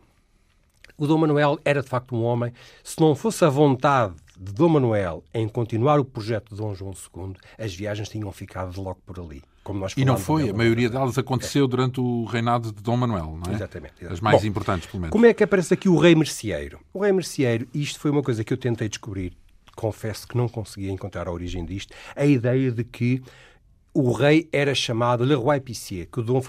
o Dom Manuel era de facto um homem, se não fosse a vontade de Dom Manuel em continuar o projeto de Dom João II, as viagens tinham ficado logo por ali. e não foi, a maioria delas aconteceu é. durante o reinado de Dom Manuel, não é? Exatamente. exatamente. As mais Bom, importantes, pelo menos. Como é que aparece aqui o rei merceeiro? O rei merceeiro, isto foi uma coisa que eu tentei descobrir confesso que não conseguia encontrar a origem disto, a ideia de que o rei era chamado Le Roi Épicier, que o, Dom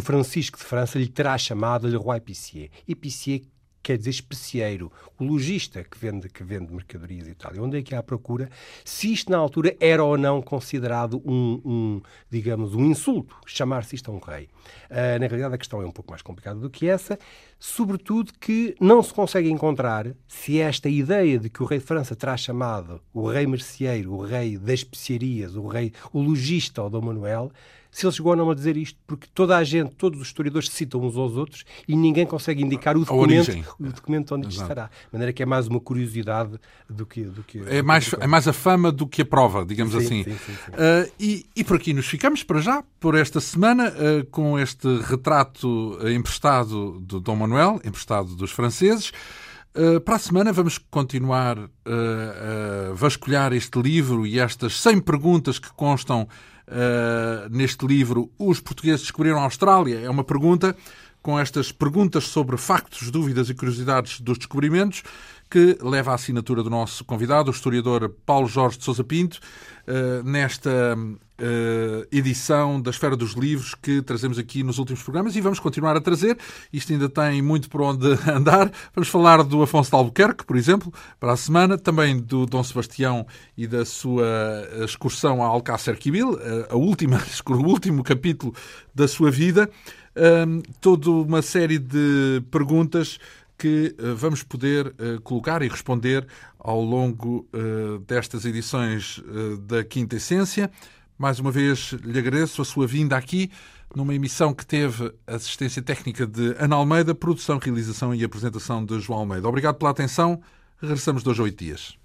Francisco de França lhe terá chamado Le Roi Épicier. Épicier quer dizer especieiro, o lojista que vende, que vende mercadorias e tal. E onde é que há procura? Se isto na altura era ou não considerado um, um digamos, um insulto, chamar-se isto a um rei. Uh, na realidade a questão é um pouco mais complicada do que essa, sobretudo que não se consegue encontrar se esta ideia de que o rei de França terá chamado o rei merceeiro, o rei das especiarias, o rei, o lojista ou Dom Manuel, se ele chegou ou não a dizer isto, porque toda a gente, todos os historiadores citam uns aos outros e ninguém consegue indicar o documento, o documento onde isto estará. De maneira que é mais uma curiosidade do que. Do que é, mais, é mais a fama do que a prova, digamos sim, assim. Sim, sim, uh, e, e por aqui nos ficamos para já, por esta semana, uh, com este retrato emprestado do Dom Manuel, emprestado dos franceses. Uh, para a semana vamos continuar uh, a vasculhar este livro e estas 100 perguntas que constam uh, neste livro. Os portugueses descobriram a Austrália? É uma pergunta com estas perguntas sobre factos, dúvidas e curiosidades dos descobrimentos que leva a assinatura do nosso convidado, o historiador Paulo Jorge de Sousa Pinto, eh, nesta eh, edição da Esfera dos Livros que trazemos aqui nos últimos programas e vamos continuar a trazer. Isto ainda tem muito por onde <laughs> andar. Vamos falar do Afonso de Albuquerque, por exemplo, para a semana, também do Dom Sebastião e da sua excursão a Alcácer Quibir, eh, a última, <laughs> o último capítulo da sua vida. toda uma série de perguntas que uh, vamos poder uh, colocar e responder ao longo uh, destas edições da Quinta Essência. Mais uma vez lhe agradeço a sua vinda aqui numa emissão que teve assistência técnica de Ana Almeida, produção, realização e apresentação de João Almeida. Obrigado pela atenção. Regressamos dois a oito dias.